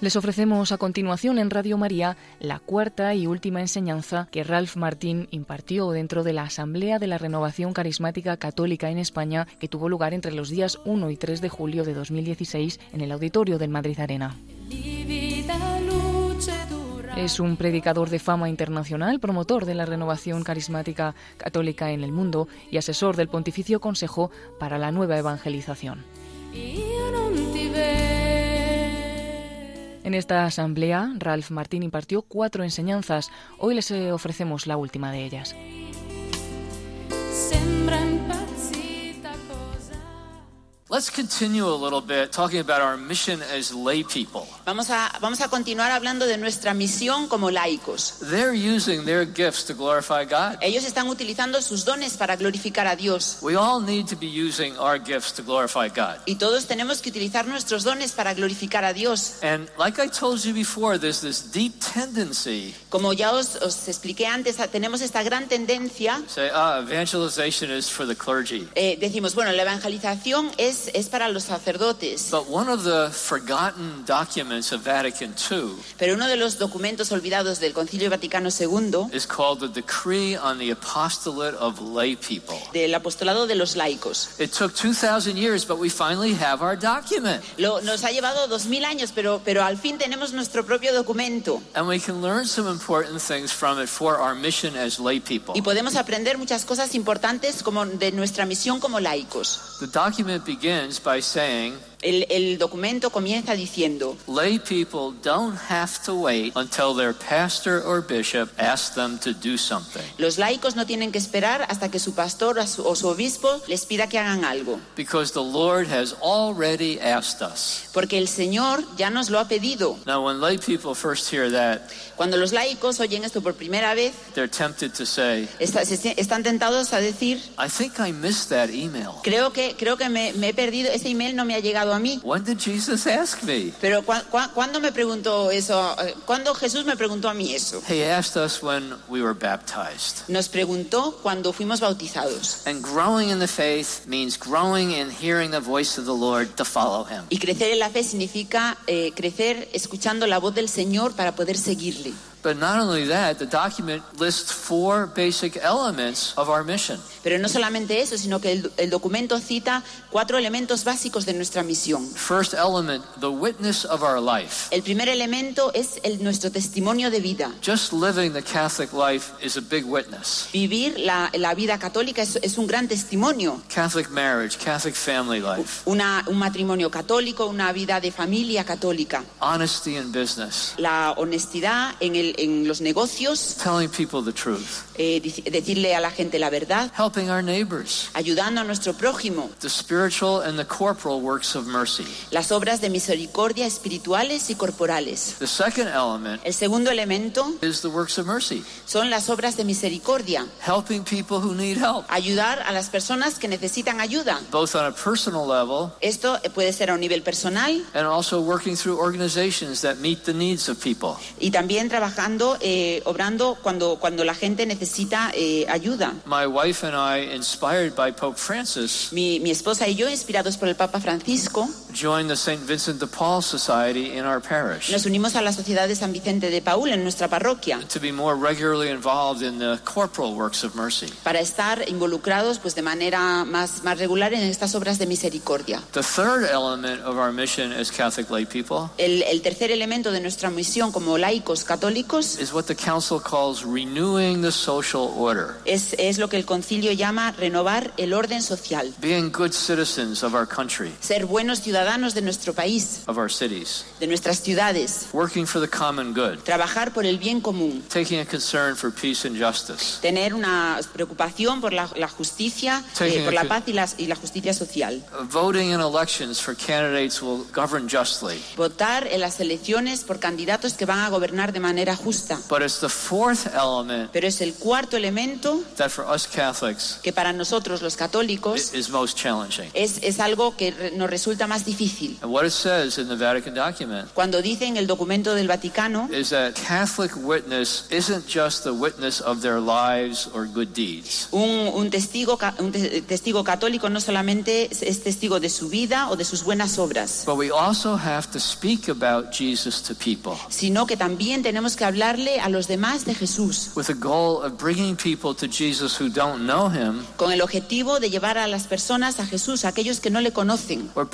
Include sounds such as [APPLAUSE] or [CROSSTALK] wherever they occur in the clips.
Les ofrecemos a continuación en Radio María la cuarta y última enseñanza que Ralph Martín impartió dentro de la Asamblea de la Renovación Carismática Católica en España que tuvo lugar entre los días 1 y 3 de julio de 2016 en el auditorio del Madrid Arena. Es un predicador de fama internacional, promotor de la renovación carismática católica en el mundo y asesor del Pontificio Consejo para la Nueva Evangelización. En esta asamblea, Ralph Martín impartió cuatro enseñanzas. Hoy les eh, ofrecemos la última de ellas. Let's continue a little bit talking about our mission as lay people. Vamos a, vamos a continuar hablando de nuestra misión como laicos. They're using their gifts to glorify God. Ellos están utilizando sus dones para glorificar a Dios. We all need to be using our gifts to glorify God. Y todos tenemos que utilizar nuestros dones para glorificar a Dios. And like I told you before, there's this deep tendency. Como ya os, os expliqué antes, tenemos esta gran tendencia. Say, ah, evangelization is for the clergy. Eh, decimos, bueno, la evangelización es es, para los sacerdotes. Pero uno de los documentos olvidados del Concilio Vaticano II is called the Decree on the Apostolate of Lay People. Del apostolado de los laicos. It took 2000 years, but we finally have our document. Lo, nos ha llevado 2000 años, pero pero al fin tenemos nuestro propio documento. And we can learn some important things from it for our mission as lay people. Y podemos aprender muchas cosas importantes como de nuestra misión como laicos. The document begins begins by saying El, el, documento comienza diciendo, Lay people don't have to wait until their pastor or bishop asks them to do something. Los laicos no tienen que esperar hasta que su pastor o su, o su obispo les pida que hagan algo. Because the Lord has already asked us. Porque el Señor ya nos lo ha pedido. Now when lay people first hear that, cuando los laicos oyen esto por primera vez, they're tempted to say, está, se, están tentados a decir, I think I missed that email. Creo que creo que me, me he perdido ese email no me ha llegado a mí. When did Jesus ask me? Pero cu cu ¿cuándo me preguntó eso? ¿Cuándo Jesús me preguntó a mí eso? He asked us when we were baptized. Nos preguntó cuando fuimos bautizados. And growing in the faith means growing in hearing the voice of the Lord to follow him. Y crecer en la fe significa eh, crecer escuchando la voz del Señor para poder seguirle. But not only that, the document lists four basic elements of our mission. Pero no solamente eso, sino que el, el, documento cita cuatro elementos básicos de nuestra misión. First element, the witness of our life. El primer elemento es el, nuestro testimonio de vida. Just living the Catholic life is a big witness. Vivir la, la vida católica es, es, un gran testimonio. Catholic marriage, Catholic family life. Una, un matrimonio católico, una vida de familia católica. Honesty in business. La honestidad en el en los negocios, telling people the truth, eh, decirle a la gente la verdad, helping our neighbors, ayudando a nuestro prójimo, the spiritual and the corporal works of mercy. las obras de misericordia espirituales y corporales. The second element El segundo elemento is the works of mercy, son las obras de misericordia, helping people who need help, ayudar a las personas que necesitan ayuda. both on a personal level Esto puede ser a un nivel personal and also working through organizations that meet the needs of people. y también trabajando, eh, obrando cuando, cuando la gente necesita eh, ayuda. My wife and I, inspired by Pope Francis, Mi, mi esposa y yo, inspirados por el Papa Francisco, joined the St. Vincent de Paul Society in our parish nos unimos a la Sociedad de San Vicente de Paul en nuestra parroquia to be more regularly involved in the corporal works of mercy. para estar involucrados pues, de manera más, más regular en estas obras de misericordia. The third element of our mission as Catholic lay people El, el tercer elemento de nuestra misión como laicos católicos is what the Council calls renewing the social order, es, es lo que el concilio llama renovar el orden social, being good citizens of our country, ser buenos ciudadanos de nuestro país, of our cities, de nuestras ciudades, working for the common good, trabajar por el bien común, taking a concern for peace and justice, tener una preocupación por la, la justicia, eh, por la paz y la, y la justicia social. voting in elections for candidates will govern justly, Votar en las elecciones por candidatos que van a gobernar de manera justa. But it's the fourth element Pero es el cuarto elemento that for us Catholics que para nosotros los católicos is most challenging. es, es algo que re- nos resulta más difícil. And what it says in the Vatican document Cuando dice en el documento del Vaticano is that Catholic witness isn't just the witness of their lives or good deeds. Un, un testigo, un católico no solamente es testigo de su vida o de sus buenas obras, But we also have to speak about Jesus to people sino que también tenemos que hablarle a los demás de Jesús, with the goal of bringing people to Jesus who don't know him con el objetivo de llevar a las personas a Jesús, a aquellos que no le conocen, or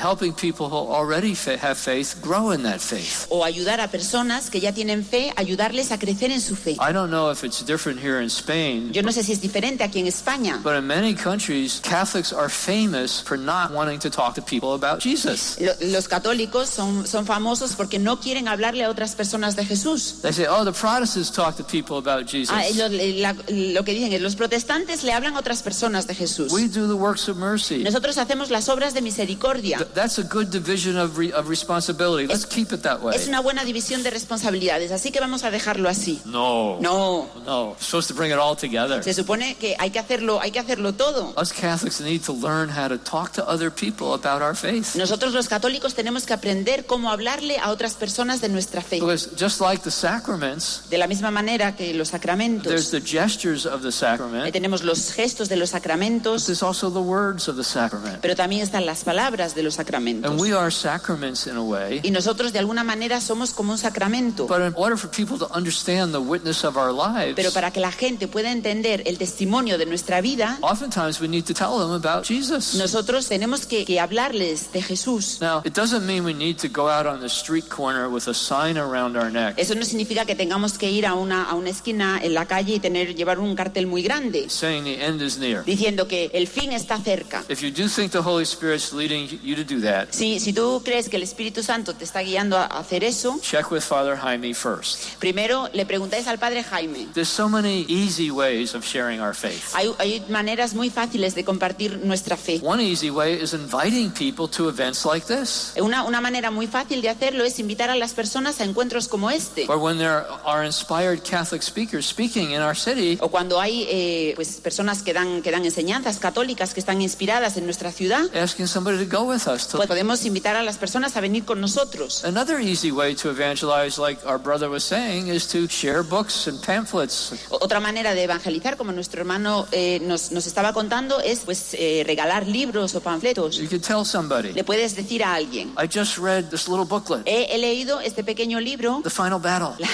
helping people who already have faith grow in that faith. o ayudar a personas que ya tienen fe, ayudarles a crecer en su fe. I don't know if it's different here in Spain, Yo no sé si es diferente aquí en España. but in many countries, Catholics are famous for not wanting to talk to people about Jesus. Lo- Los católicos son, son famosos porque no quieren hablarle a otras personas de Jesús. They say, oh, the Protestants talk to people about Jesus. Ah, ellos- la- lo que dicen es, los protestantes le hablan a otras personas de Jesús. We do the works of mercy. Nosotros hacemos las obras de misericordia. Th- That's a good division of, re- of responsibility. Let's keep it that way. Es una buena división de responsabilidades, así que vamos a dejarlo así. No. No, No. We're supposed to bring it all together. se supone que hay que hacerlo, hay que hacerlo todo. Us Catholics need to learn how to talk to other people about our faith. Nosotros los católicos tenemos que aprender cómo hablarle a otras personas de nuestra fe. Because just like the sacraments, De la misma manera que los there's sacramentos, the gestures of the sacrament, tenemos los gestos de los sacramentos, there's also the words of the sacrament. pero también están las palabras de los sacramentos. And we are sacraments in a way. Y nosotros de alguna manera somos como un sacramento. But in order for people to understand the witness of our lives, Pero para que la gente pueda entender el testimonio de nuestra vida, oftentimes we need to tell them about Jesus. nosotros tenemos que, que hablarles de Jesús. Now, it doesn't mean we need to go out on the street corner with a sign around our neck Eso no significa que tengamos que ir a una, a una esquina en la calle y tener, llevar un cartel muy grande saying the end is near. diciendo que el fin está cerca. If you do think the Holy Spirit's leading you to do that, Si, si tú crees que el Espíritu Santo te está guiando a a hacer eso, check with Father Jaime first. primero le preguntáis al Padre Jaime. There's so many easy ways of sharing our faith. Hay, hay maneras muy fáciles de compartir nuestra fe. One easy way is inviting people to events like this, Una, una manera muy fácil de hacerlo es invitar a las personas a encuentros como este. Or when there are inspired Catholic speakers speaking in our city, O cuando hay eh, pues, personas que dan, que dan enseñanzas católicas que están inspiradas en nuestra ciudad, asking somebody to go with us. To... pues podemos invitar a las personas a venir con nosotros. Another easy way to evangelize, like our brother was saying, is to share books and pamphlets. Otra manera de evangelizar, como nuestro hermano eh, nos, nos estaba contando, es pues eh, regalar libros o panfletos. You could tell somebody, Le puedes decir a alguien, I just read this little booklet, he, he leído este pequeño libro, The Final Battle. La,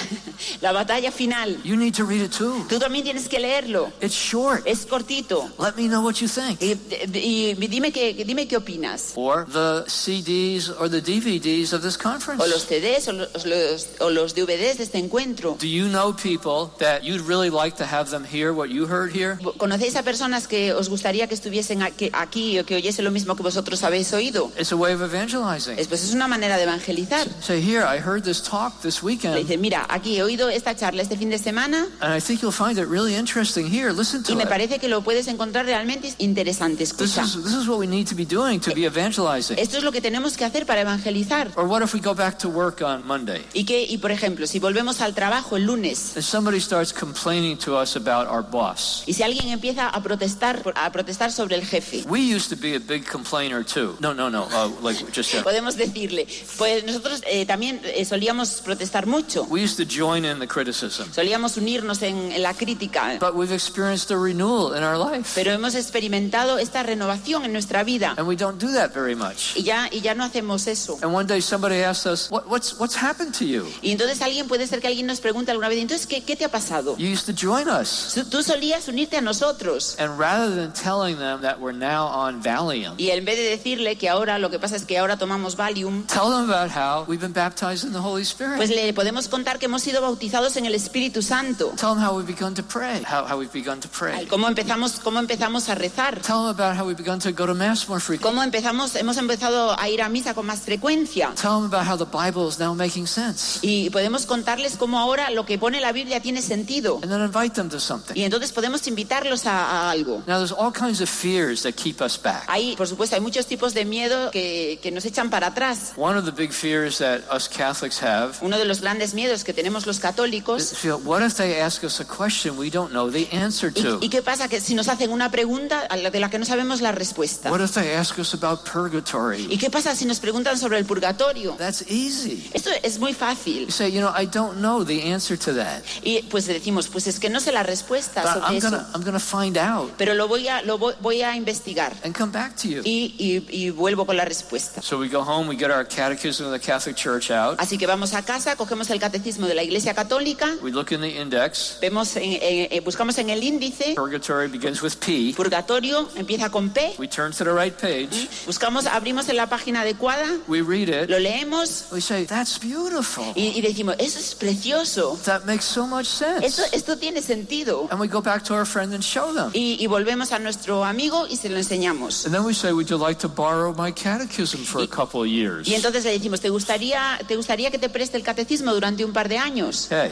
la batalla final. You need to read it too. Tú también tienes que leerlo. It's short. Es cortito. Let me know what you think. Y, y- y dime, qué, dime qué opinas. Or the CDs or the DVDs of this conference. O los CDs o los, los- o los DVDs de este encuentro. Do you know people that you'd really like to have them hear what you heard here? ¿Conocéis a personas que os gustaría que estuviesen aquí, aquí o que oyese lo mismo que vosotros habéis oído? It's a way of evangelizing. Es, pues es una manera de evangelizar. Say, here, I heard this talk this weekend, mira, aquí he oído esta charla este fin de semana and I think you'll find it really interesting. Here, listen y me it. parece que lo puedes encontrar realmente interesante. This Escucha. is, this is what we need to be doing to be evangelizing. Esto es lo que tenemos que hacer para evangelizar. Or what if we go back to work on Monday Y que, y por ejemplo, si volvemos al trabajo el lunes and somebody starts complaining to us about our boss? y si alguien empieza a protestar, a protestar sobre el jefe, We used to be a big complainer too. No, no, no. Uh, like just uh, podemos decirle, pues nosotros eh, también eh, solíamos protestar mucho, we used to join in the criticism, solíamos unirnos en, la crítica, but we've experienced a renewal in our life, pero hemos experimentado esta renovación en nuestra vida and we don't do that very much. y ya, y ya no hacemos eso. And one day somebody asked us, what, "What's what's happened to you? Y entonces alguien puede ser que alguien nos pregunte alguna vez, entonces, ¿qué, qué te ha pasado? You used to join us." Tú- Tú solías unirte a nosotros. And rather than telling them that we're now on Valium, Y en vez de decirle que ahora lo que pasa es que ahora tomamos Valium, tell them about how we've been baptized in the Holy Spirit. pues le podemos contar que hemos sido bautizados en el Espíritu Santo. Tell them how we've begun to pray. How, how we've begun to pray. Cómo empezamos, cómo empezamos a rezar. Tell them about how we've begun to go to Mass more frequently. Cómo empezamos, hemos empezado a ir a misa con más frecuencia. Tell them about how the Bible is now making sense. Y podemos contarles cómo ahora lo que pone la Biblia tiene sentido. And then invite them to something. Y entonces podemos invitarlos a, a algo. Now, there's all kinds of fears that keep us back. Hay, por supuesto, hay muchos tipos de miedo que, que nos echan para atrás. One of the big fears that us Catholics have Uno de los grandes miedos que tenemos los católicos. feel, what if they ask us a question we don't know the answer to? ¿Y, qué pasa que si nos hacen una pregunta de la que no sabemos la respuesta? What if they ask us about purgatory? ¿Y qué pasa si nos preguntan sobre el purgatorio? That's easy. Esto es muy fácil. You say, you know, I don't know the answer to that, Y pues decimos, pues es que no sé la respuesta sobre I'm eso, gonna I'm gonna find out pero lo voy a, lo voy, a investigar and come back to you. y, vuelvo con la respuesta. So we go home, we get our catechism of the Catholic Church out, Así que vamos a casa, cogemos el catecismo de la Iglesia Católica, we look in the index. vemos en- en- eh, buscamos en el índice, Purgatory begins with P. purgatorio empieza con P, We turn to the right page, buscamos, abrimos en la página adecuada, we read it, lo leemos we say, that's beautiful. y, y decimos, eso es precioso, That makes so much sense. esto, esto tiene sentido. And we go back to our friend and show them. Y, y volvemos a nuestro amigo y se lo enseñamos. And then we say, Would you like to borrow my catechism for a couple of years? Y entonces le decimos, ¿te gustaría, ¿te gustaría que te preste el catecismo durante un par de años? Okay.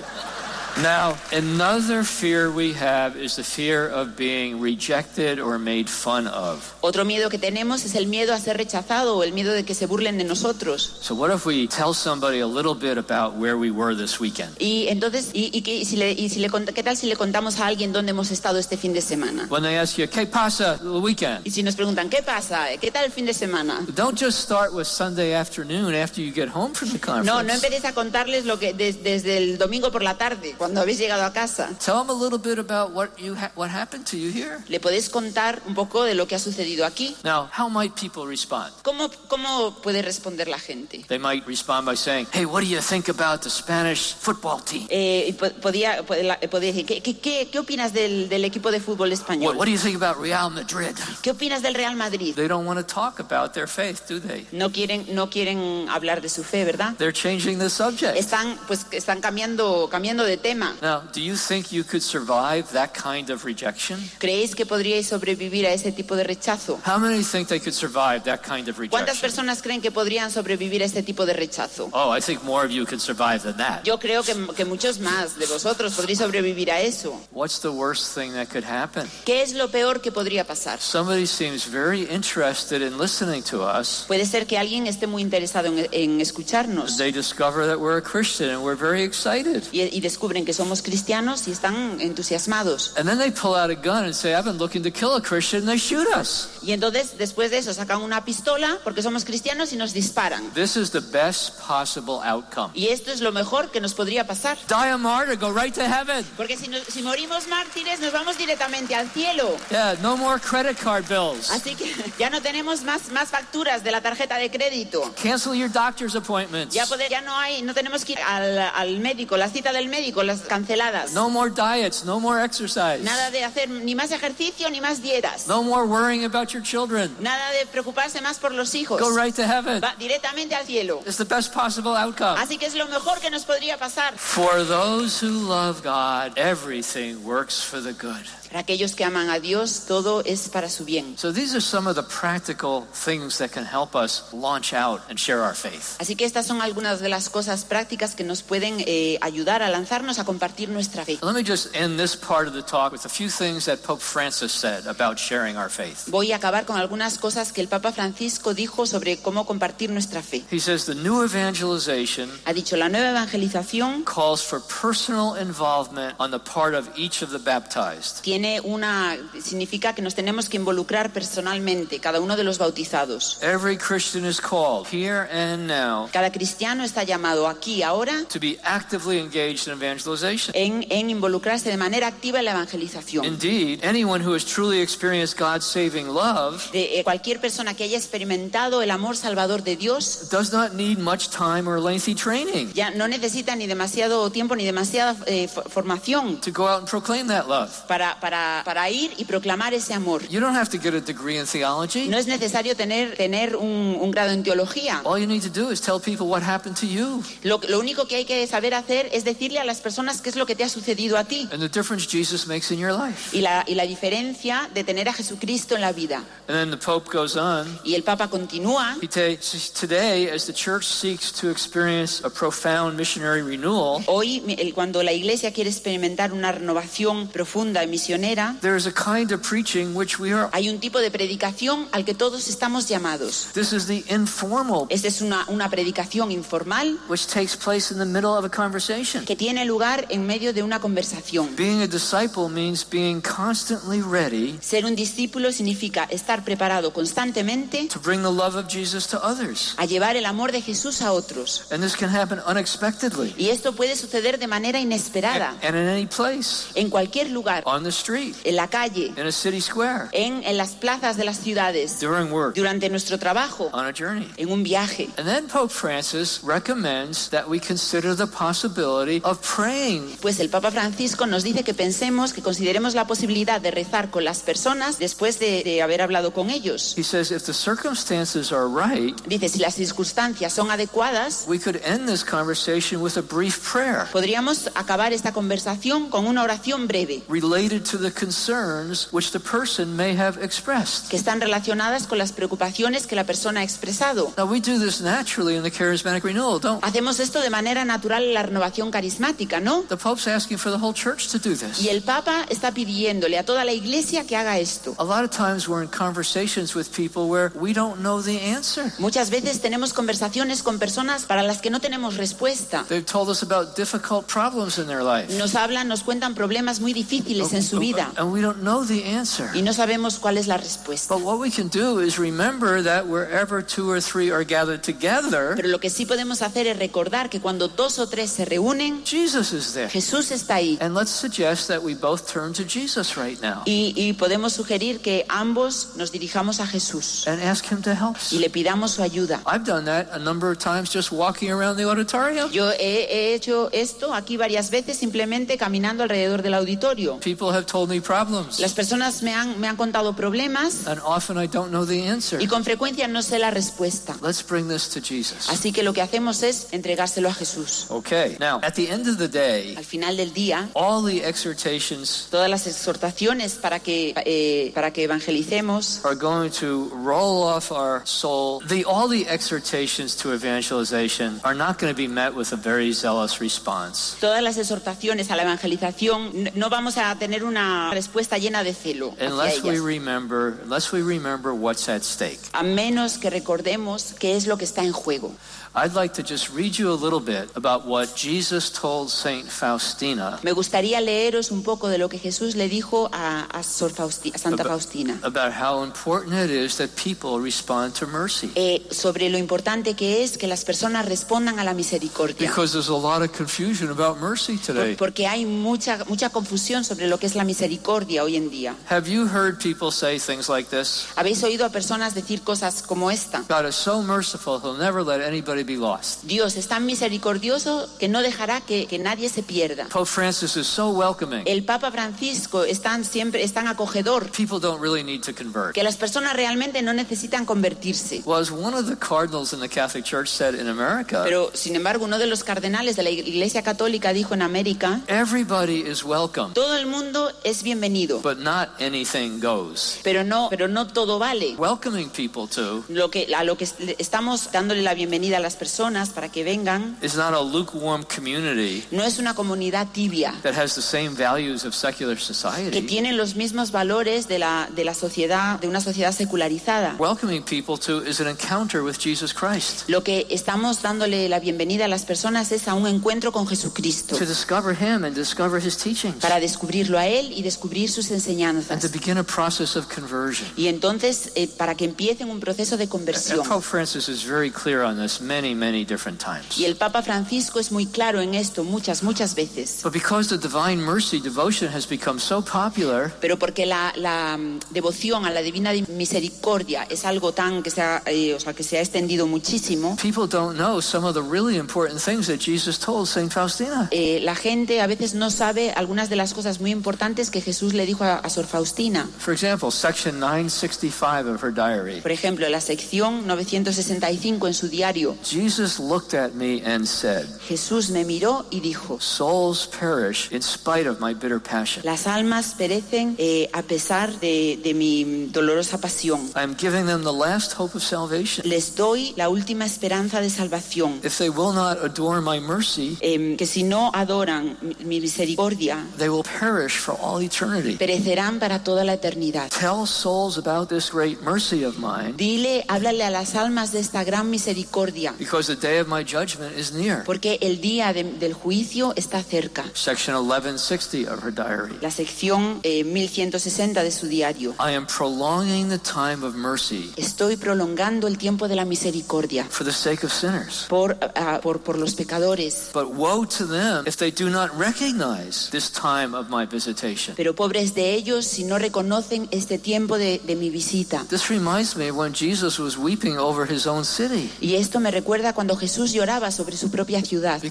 Now, another fear we have is the fear of being rejected or made fun of. Otro miedo que tenemos es el miedo a ser rechazado o el miedo de que se burlen de nosotros. So, what if we tell somebody a little bit about where we were this weekend? Y entonces, ¿y, y y si le, y si le qué tal si le contamos a alguien dónde hemos estado este fin de semana? When they ask you, ¿Qué pasa the weekend? Y si nos preguntan, ¿qué pasa? ¿Qué tal el fin de semana? Don't just start with Sunday afternoon after you get home from the conference. No, no empecéis a contarles lo que des- desde el domingo por la tarde, cuando habéis llegado a casa. Tell them a little bit about what you ha- what happened to you here. Le podéis contar un poco de lo que ha sucedido aquí. Now, how might people respond? ¿Cómo, cómo puede responder la gente? They might respond by saying, "Hey, what do you think about the Spanish football team? Eh, podía, podía decir, ¿qué, qué, qué, opinas del, del equipo de fútbol What, español? what do you think about Real Madrid?" ¿Qué opinas del Real Madrid? They don't want to talk about their faith, do they? No quieren, no quieren hablar de su fe, ¿verdad? They're changing the subject. Están, pues, están cambiando, cambiando de tema. Now, do you think you could survive that kind of rejection? ¿Creéis que podríais sobrevivir a ese tipo de rechazo? How many think they could survive that kind of ¿Cuántas rejection? personas creen que podrían sobrevivir a este tipo de rechazo? Oh, I think more of you could survive than that. Yo creo que, que muchos más de vosotros podréis sobrevivir a eso. What's the worst thing that could happen? ¿Qué es lo peor que podría pasar? Somebody seems very interested in listening to us. Puede ser que alguien esté muy interesado en, en escucharnos They discover that we're a Christian and we're very excited. y, y descubren que somos cristianos y están entusiasmados. And then they pull out a gun and say, I've been looking to kill a Christian, and they shoot us. Y entonces, después de eso, sacan una pistola porque somos cristianos y nos disparan. This is the best possible outcome. Y esto es lo mejor que nos podría pasar. Die a martyr, go right to heaven. Porque si, nos- si morimos mártires, nos vamos directamente al cielo. Yeah, no more credit card bills. Así que [LAUGHS] ya no tenemos más, más facturas de la tarjeta de crédito. Cancel your doctor's appointments. Ya, poder, ya no hay, no tenemos que ir al, al médico, la cita del médico, las canceladas. No more diets, no more exercise. Nada de hacer ni más ejercicio ni más dietas. No more worrying about your children. Nada de preocuparse más por los hijos. Go right to heaven. Va directamente al cielo. It's the best possible outcome. Así que es lo mejor que nos podría pasar. For those who love God, everything works for the good. Para aquellos que aman a Dios, todo es para su bien. So these are some of the practical things that can help us launch out and share our faith. Así que estas son algunas de las cosas prácticas que nos pueden eh, ayudar a lanzarnos a compartir nuestra fe. Let me just end this part of the talk with a few things that Pope Francis said about sharing our faith. Voy a acabar con algunas cosas que el Papa Francisco dijo sobre cómo compartir nuestra fe. He says the new evangelization Ha dicho, la nueva evangelización calls for personal involvement on the part of each of the baptized. tiene una significa que nos tenemos que involucrar personalmente cada uno de los bautizados. Every Christian is called here and now Cada cristiano está llamado aquí ahora to be actively engaged in evangelization. en, en involucrarse de manera activa en la evangelización. Indeed, anyone who has truly experienced God's saving love De, eh, cualquier persona que haya experimentado el amor salvador de Dios does not need much time or lengthy training ya no necesita ni demasiado tiempo ni demasiada eh, fo- formación to go out and proclaim that love. para, para, para ir y proclamar ese amor. You don't have to get a degree in theology. No es necesario tener, tener un, un grado en teología. All you need to do is tell people what happened to you Lo, lo único que hay que saber hacer es decirle a las personas qué es lo que te ha sucedido a ti and the difference Jesus makes in your life. y la, y la diferencia de tener a Jesucristo en la vida. And then the Pope goes on. Y el Papa continúa. He Today, as the church seeks to experience a profound missionary renewal, Hoy, cuando la Iglesia quiere experimentar una renovación profunda y misionera, there is a kind of preaching which we are. hay un tipo de predicación al que todos estamos llamados. This is the informal, Esta es una, una predicación informal which takes place in the middle of a conversation. que tiene lugar en medio de una conversación. Being a disciple means being constantly ready Ser un discípulo significa estar preparado constantemente to bring the love of Jesus to others. a llevar el amor de Jesús a otros. And this can happen unexpectedly Y esto puede suceder de manera inesperada, and in any place en cualquier lugar, street, en la calle, in a city square, en, en las plazas de las ciudades, during work, durante nuestro trabajo, on a journey. en un viaje. And then Pope Francis recommends that we consider the possibility of praying. Pues el Papa Francisco nos dice que pensemos, que consideremos la posibilidad de rezar con las personas después de, de haber hablado con ellos. He says if the circumstances are right, Dice, si las circunstancias son adecuadas, we could end this conversation with a brief prayer podríamos acabar esta conversación con una oración breve, related to the concerns which the person may have expressed. que están relacionadas con las preocupaciones que la persona ha expresado. Now, we do this naturally in the charismatic renewal, don't we? Hacemos esto de manera natural en la renovación carismática, ¿no? The Pope's asking for the whole church to do Y this. el Papa está pidiéndole a toda la iglesia que haga esto. A lot of times we're in conversations with people where we don't know the answer. Muchas veces tenemos conversaciones con personas para las que no tenemos respuesta. They've told us about difficult problems in their life. Nos hablan, nos cuentan problemas muy difíciles en su vida And we don't know the answer. y no sabemos cuál es la respuesta. But what we can do is remember that wherever two or three are gathered together, Pero lo que sí podemos hacer es recordar que cuando dos o tres se reúnen, Jesus is there. Jesús está ahí. And let's suggest that we both turn to Jesus right now Y, y podemos sugerir que ambos nos dirijamos a Jesús and ask Him to help us. y le pidamos su ayuda. I've done that a number of times just walking around the auditorium. Yo he, he hecho esto aquí varias veces simplemente caminando alrededor del auditorio. People have told me problems, Las personas me han, me han contado problemas and often I don't know the answer. y con frecuencia no sé la respuesta. Let's bring this to Jesus. Así que lo que hacemos es entregárselo a Jesús. Okay, now at the end of the day, Al final del día, all the exhortations todas las exhortaciones para que, eh, para que evangelicemos are going to roll off our soul. The, all the exhortations to evangelization are not going to be met with a very zealous response. Todas las exhortaciones a la evangelización no vamos a tener una respuesta llena de celo hacia Unless we ellas, remember, unless we remember what's at stake. a menos que recordemos qué es lo que está en juego. I'd like to just read you a little bit about what Jesus told Saint Faustina Me gustaría leeros un poco de lo que Jesús le dijo a, a Sor Fausti- a Santa Faustina about how important it is that people respond to mercy. eh, sobre lo importante que es que las personas respondan a la misericordia. Because there's a lot of confusion about mercy today. Porque hay mucha, mucha confusión sobre lo que es la misericordia hoy en día. Have you heard people say things like this? ¿Habéis oído a personas decir cosas como esta? God is so merciful, he'll never let anybody be lost. Dios es tan misericordioso que no dejará que, que nadie se pierda. Pope Francis is so welcoming. El Papa Francisco es tan siempre es tan acogedor People don't really need to convert. que las personas realmente no necesitan convertirse. Well, as one of the cardinals in the Catholic Church said in America, Pero sin embargo, uno de los cardenales de la Iglesia Católica dijo en América, everybody is welcome, todo el mundo es bienvenido, but not anything goes. pero no, pero no todo vale. Welcoming people to Lo que, a lo que estamos dándole la bienvenida a las personas para que vengan is not a lukewarm community no es una comunidad tibia that has the same values of secular que society. tiene los mismos valores de la, de la sociedad, de una sociedad secularizada. Welcoming people to is an encounter with Jesus Christ Lo que estamos dándole la bienvenida a las personas es a un encuentro con Jesucristo to discover Him and discover His teachings para descubrirlo a Él y descubrir sus and to enseñanzas. begin a process of conversion. Y entonces, eh, para que empiecen un proceso de And conversión. Pope Francis is very clear on this many, many different times. Y el Papa Francisco es muy claro en esto muchas, muchas veces. But because the divine mercy devotion has become so popular, Pero porque la, la, mm, devoción a la divina misericordia es algo tan que se ha, eh, o sea, que se ha extendido muchísimo, people don't know some of the really important things that Jesus told St. Faustina. eh, la gente a veces no sabe algunas de las cosas muy importantes que Jesús le dijo a, a Sor Faustina. For example, section 965 of her diary. Por ejemplo, la sección 965 en su diario, Jesus looked at me and said, Jesús me miró y dijo, Souls perish in spite of my bitter passion. las almas perecen eh, a pesar de, de mi dolorosa pasión. I am giving them the last hope of salvation. Les doy la última esperanza de salvación. If they will not adore my mercy, em, que si no adoran mi, mi misericordia, they will perish for all all eternity. perecerán para toda la eternidad. Tell souls about this great mercy of mine, Dile, háblale a las almas de esta gran misericordia, because the day of my judgment is near. porque el día de- del juicio está cerca. Section 1160 of her diary. La sección eh, 1160 de su diario. I am prolonging the time of mercy Estoy prolongando el tiempo de la misericordia for the sake of sinners. por, ah, por, por los pecadores. But woe to them if they do not recognize this time of my visitation. Pero pobres de ellos si no reconocen este tiempo de, de mi visita. This reminds me when Jesus was weeping over his own city Y esto me recuerda cuando Jesús lloraba sobre su propia ciudad,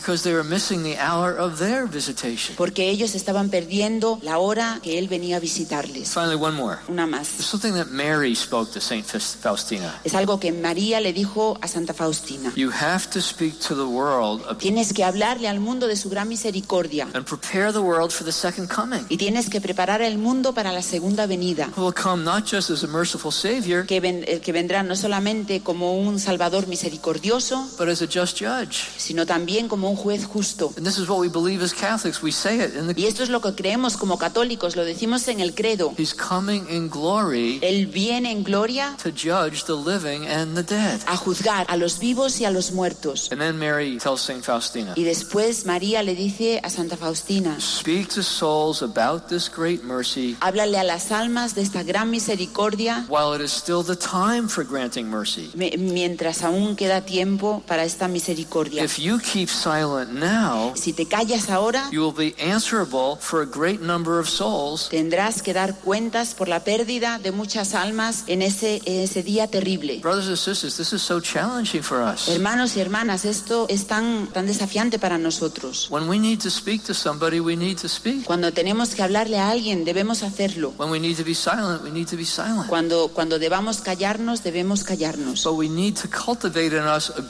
porque ellos estaban perdiendo la hora que Él venía a visitarles. Finally, one more. Una más. something that Mary spoke to Saint Faustina. Es algo que María le dijo a Santa Faustina. You have to speak to the world of- Tienes que hablarle al mundo de su gran misericordia and prepare the world for the second coming. y tienes que preparar el mundo para la segunda venida, will come not just as a merciful Savior, que, ven- que vendrá no solamente como un Salvador misericordioso, but as a just judge. sino también como un juez justo. And this is what we believe as Catholics. We say it in the Y esto es lo que creemos como católicos, lo decimos en el credo. He's coming in glory Él viene en gloria to judge the living and the dead. a juzgar a los vivos y a los muertos. And then Mary tells Saint Faustina, Y después María le dice a Santa Faustina, Speak to souls about this great mercy háblale a las almas de esta gran misericordia while it is still the time for granting mercy. me- mientras aún queda tiempo para esta misericordia. If you keep silent now, Si te callas ahora, you will be answerable for a great number of souls tendrás que dar cuentas por la pérdida de muchas almas en ese, en ese día terrible. Brothers and sisters, this is so challenging for us. Hermanos y hermanas, esto es tan, tan desafiante para nosotros. When we need to speak to somebody, we need to speak. Cuando tenemos que hablarle a alguien, debemos hacerlo. When we need to be silent, we need to be silent. Cuando, cuando debamos callarnos, debemos callarnos. But we need to cultivate in us a.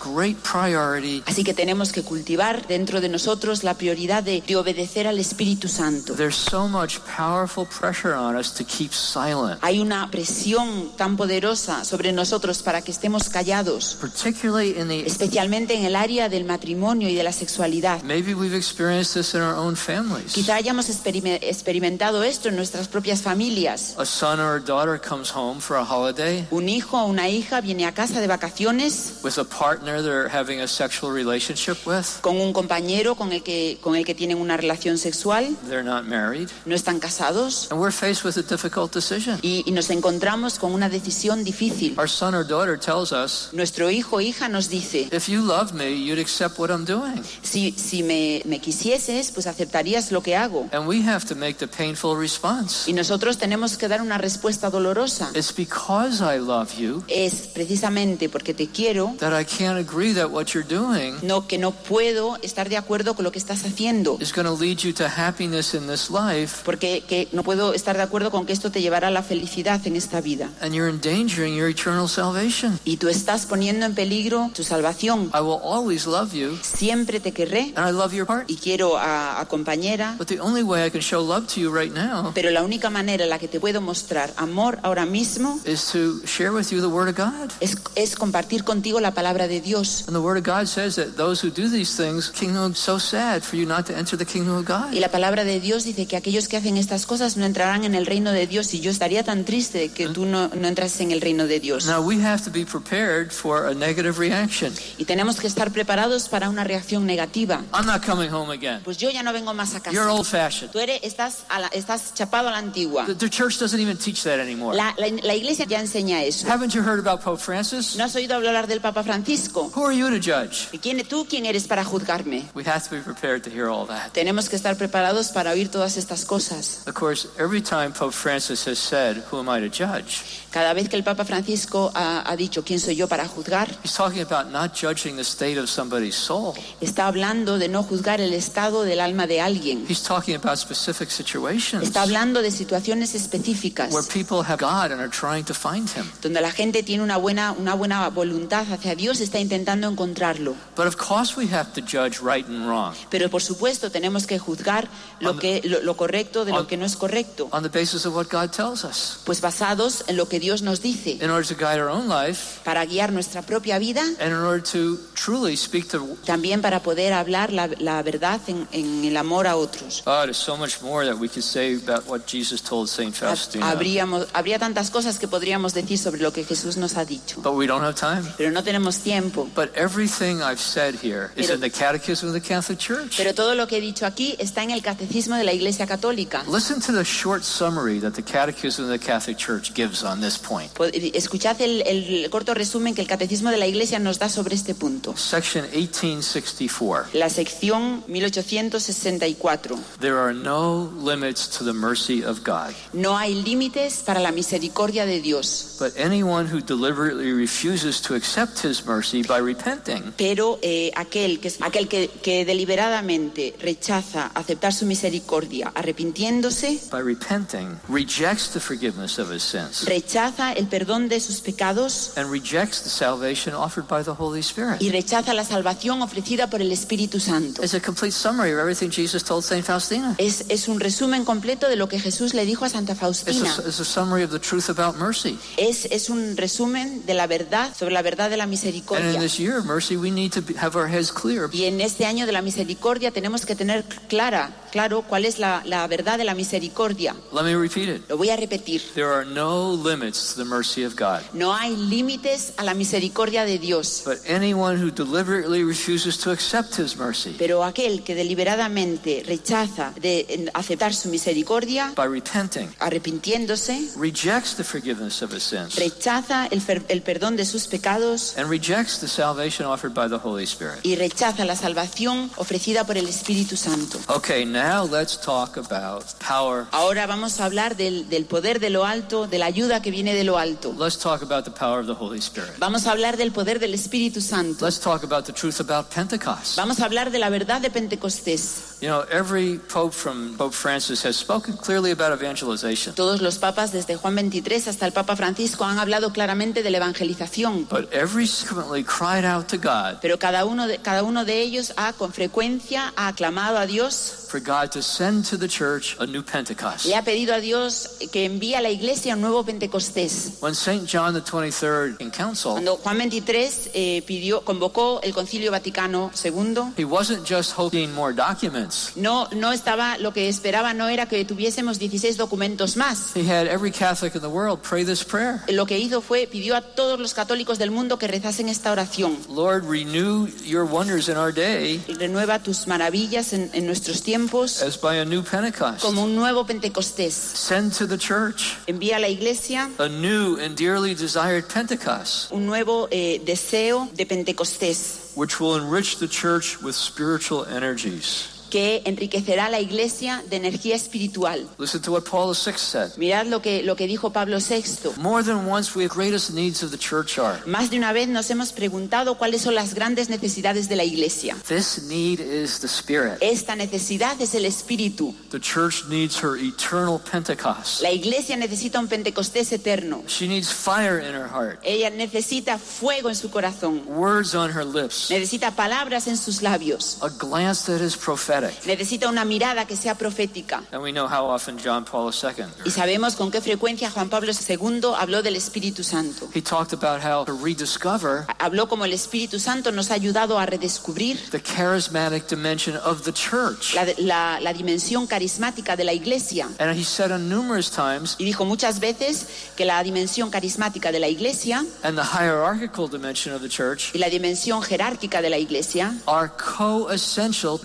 Así que tenemos que cultivar dentro de nosotros la prioridad de, de obedecer al Espíritu Santo. There's so much powerful pressure on us to keep silent, Hay una presión tan poderosa sobre nosotros para que estemos callados, particularly in the. especialmente en el área del matrimonio y de la sexualidad. Maybe we've experienced this in our own families. Quizá hayamos experime- experimentado esto en nuestras propias familias. A son or a daughter comes home for a holiday Un hijo o una hija viene a casa de vacaciones with a partner they're having a sexual relationship with. con un compañero con el que, con el que tienen una relación sexual, They're not married. no están casados And we're faced with a difficult decision. y, y nos encontramos con una decisión difícil. Our son or daughter tells us, Nuestro hijo o hija nos dice, if you love me, you'd accept what I'm doing. si, si me, me quisieses, pues aceptarías lo que hago. And we have to make the painful response. Y nosotros tenemos que dar una respuesta dolorosa. It's because I love you Es precisamente porque te quiero, that I can't agree that what you're doing no que no puedo estar de acuerdo con lo que estás haciendo. is going to lead you to happiness in this life, Porque que no puedo estar de acuerdo con que esto te llevará a la felicidad en esta vida. and you're endangering your eternal salvation. Y tú estás poniendo en peligro tu salvación. I will always love you, Siempre te querré and I love your heart. y quiero a, a compañera, But the only way I can show love to you right now pero la única manera en la que te puedo mostrar amor ahora mismo is to share with you the Word of God. es, es compartir contigo la palabra de Dios. And the Word of God says that those who do these things, kingdom so sad for you not to enter the kingdom of God. Y la palabra de Dios dice que aquellos que hacen estas cosas no entrarán en el reino de Dios y yo estaría tan triste que tú no, no entrases en el reino de Dios. Now we have to be prepared for a negative reaction. Y tenemos que estar preparados para una reacción negativa. I'm not coming home again. Pues yo ya no vengo más a You're casa. old fashioned. Tú eres, estás, a la- estás chapado a la antigua. The, the church doesn't even teach that anymore. La, la- la iglesia ya enseña eso. Haven't you heard about Pope Francis? ¿No has oído hablar del Papa Francisco? Who are you to judge? ¿Y quién, tú quién eres para juzgarme? We have to be prepared to hear all that. Tenemos que estar preparados para oír todas estas cosas. Of course, every time Pope Francis has said, Who am I to judge? Cada vez que el Papa Francisco ha, ha dicho quién soy yo para juzgar, He's talking about not judging the state of somebody's soul. está hablando de no juzgar el estado del alma de alguien. He's talking about specific situations Está hablando de situaciones específicas where people have God and are trying to find Him. donde la gente tiene una buena, una buena voluntad hacia Dios está intentando encontrarlo. But of course, we have to judge right and wrong Pero por supuesto tenemos que juzgar lo, que, lo, lo correcto de lo que no es correcto, on the basis of what God tells us. pues basados en lo que Dios nos dice, In order to guide our own life para guiar nuestra propia vida, and in order to truly speak to también para poder hablar la, la verdad en, en el amor a otros. God, is so much more that that we could say about what Jesus told St. Faustina. Habríamos, habría tantas cosas que podríamos decir sobre lo que Jesús nos ha dicho, But we don't have time. pero no tenemos tiempo. But everything I've said here is Pero- in the Catechism of the Catholic Church. Pero todo lo que he dicho aquí está en el catecismo de la Iglesia Católica. Listen to the short summary that the Catechism of the Catholic Church gives on this point. Escuchad el, el corto resumen que el catecismo de la Iglesia nos da sobre este punto. Section 1864. La sección 1864. There are no limits to the mercy of God, No hay límites para la misericordia de Dios, but anyone who deliberately refuses to accept his mercy by repenting pero eh, aquel, que, aquel que, que deliberadamente rechaza aceptar su misericordia arrepintiéndose, by repenting rejects the forgiveness of his sins rechaza el perdón de sus pecados and rejects the salvation offered by the Holy Spirit. y rechaza la salvación ofrecida por el Espíritu Santo. It's a complete summary of everything Jesus told St. Faustina. Es, es un resumen completo de lo que Jesús le dijo a Santa It's Faustina. a, it's a summary of the truth about mercy. Es, es un resumen de la verdad sobre la verdad de la in misericordia. this year of mercy, we need to be, have our heads clear. Y en este año de la misericordia tenemos que tener clara, claro cuál es la, la verdad de la misericordia. Let me repeat it. Lo voy a repetir. There are no limits to the mercy of God. No hay límites a la misericordia de Dios. But anyone who deliberately refuses to accept his mercy Pero aquel que deliberadamente rechaza de aceptar su misericordia, by repenting arrepintiéndose, rejects the forgiveness of his sins rechaza el, el perdón de sus pecados and rejects the salvation offered by the Holy Spirit. y rechaza la salvación ofrecida por el Espíritu Santo. Okay, now let's talk about power. Ahora vamos a hablar del, del poder de lo alto, de la ayuda que viene de lo alto. Let's talk about the power of the Holy Spirit. Vamos a hablar del poder del Espíritu Santo. Let's talk about the truth about Pentecost. Vamos a hablar de la verdad de Pentecostés. You know, every pope from Pope Francis has spoken clearly about evangelization. Todos los papas, desde Juan 23 hasta el Papa Francisco, han hablado claramente de la evangelización. But every frequently cried out to God Pero cada uno de, cada uno de ellos ha con frecuencia ha aclamado a Dios, for God to send to the church a new Pentecost. le ha pedido a Dios que envíe a la iglesia un nuevo Pentecostés. When St. John the 23rd in council, Cuando Juan 23 eh, pidió, convocó el Concilio Vaticano II, he wasn't just hoping more documents. no, no estaba, lo que esperaba no era que tuviésemos 16 documentos más. He had every Catholic in the world pray this prayer. Lo que hizo fue, pidió a todos los católicos del mundo que rezasen esta oración. Lord, renew your wonders in our day Renueva tus maravillas en, en nuestros tiempos as by a new Pentecost. como un nuevo Pentecostés. Send to the church Envía a la iglesia a new and dearly desired Pentecost, un nuevo eh, deseo de Pentecostés which will enrich the church with spiritual energies. Que enriquecerá la iglesia de energía espiritual. Listen to what Paul VI said. Mirad lo que, lo que dijo Pablo VI. More than once, we have greatest needs of the church are. Más de una vez nos hemos preguntado cuáles son las grandes necesidades de la iglesia. This need is the Spirit. Esta necesidad es el espíritu. The church needs her eternal Pentecost. La iglesia necesita un Pentecostés eterno. She needs fire in her heart, Ella necesita fuego en su corazón. words on her lips, Necesita palabras en sus labios. a glance that is prophetic. Necesita una mirada que sea profética. And we know how often John Paul II Y sabemos con qué frecuencia Juan Pablo II habló del Espíritu Santo. he talked about how to rediscover Habló como el Espíritu Santo nos ha ayudado a redescubrir the charismatic dimension of the church. la, la- la dimensión carismática de la iglesia. And he said on numerous times, Y dijo muchas veces que la dimensión carismática de la iglesia and the hierarchical dimension of the church y la dimensión jerárquica de la iglesia are co-essential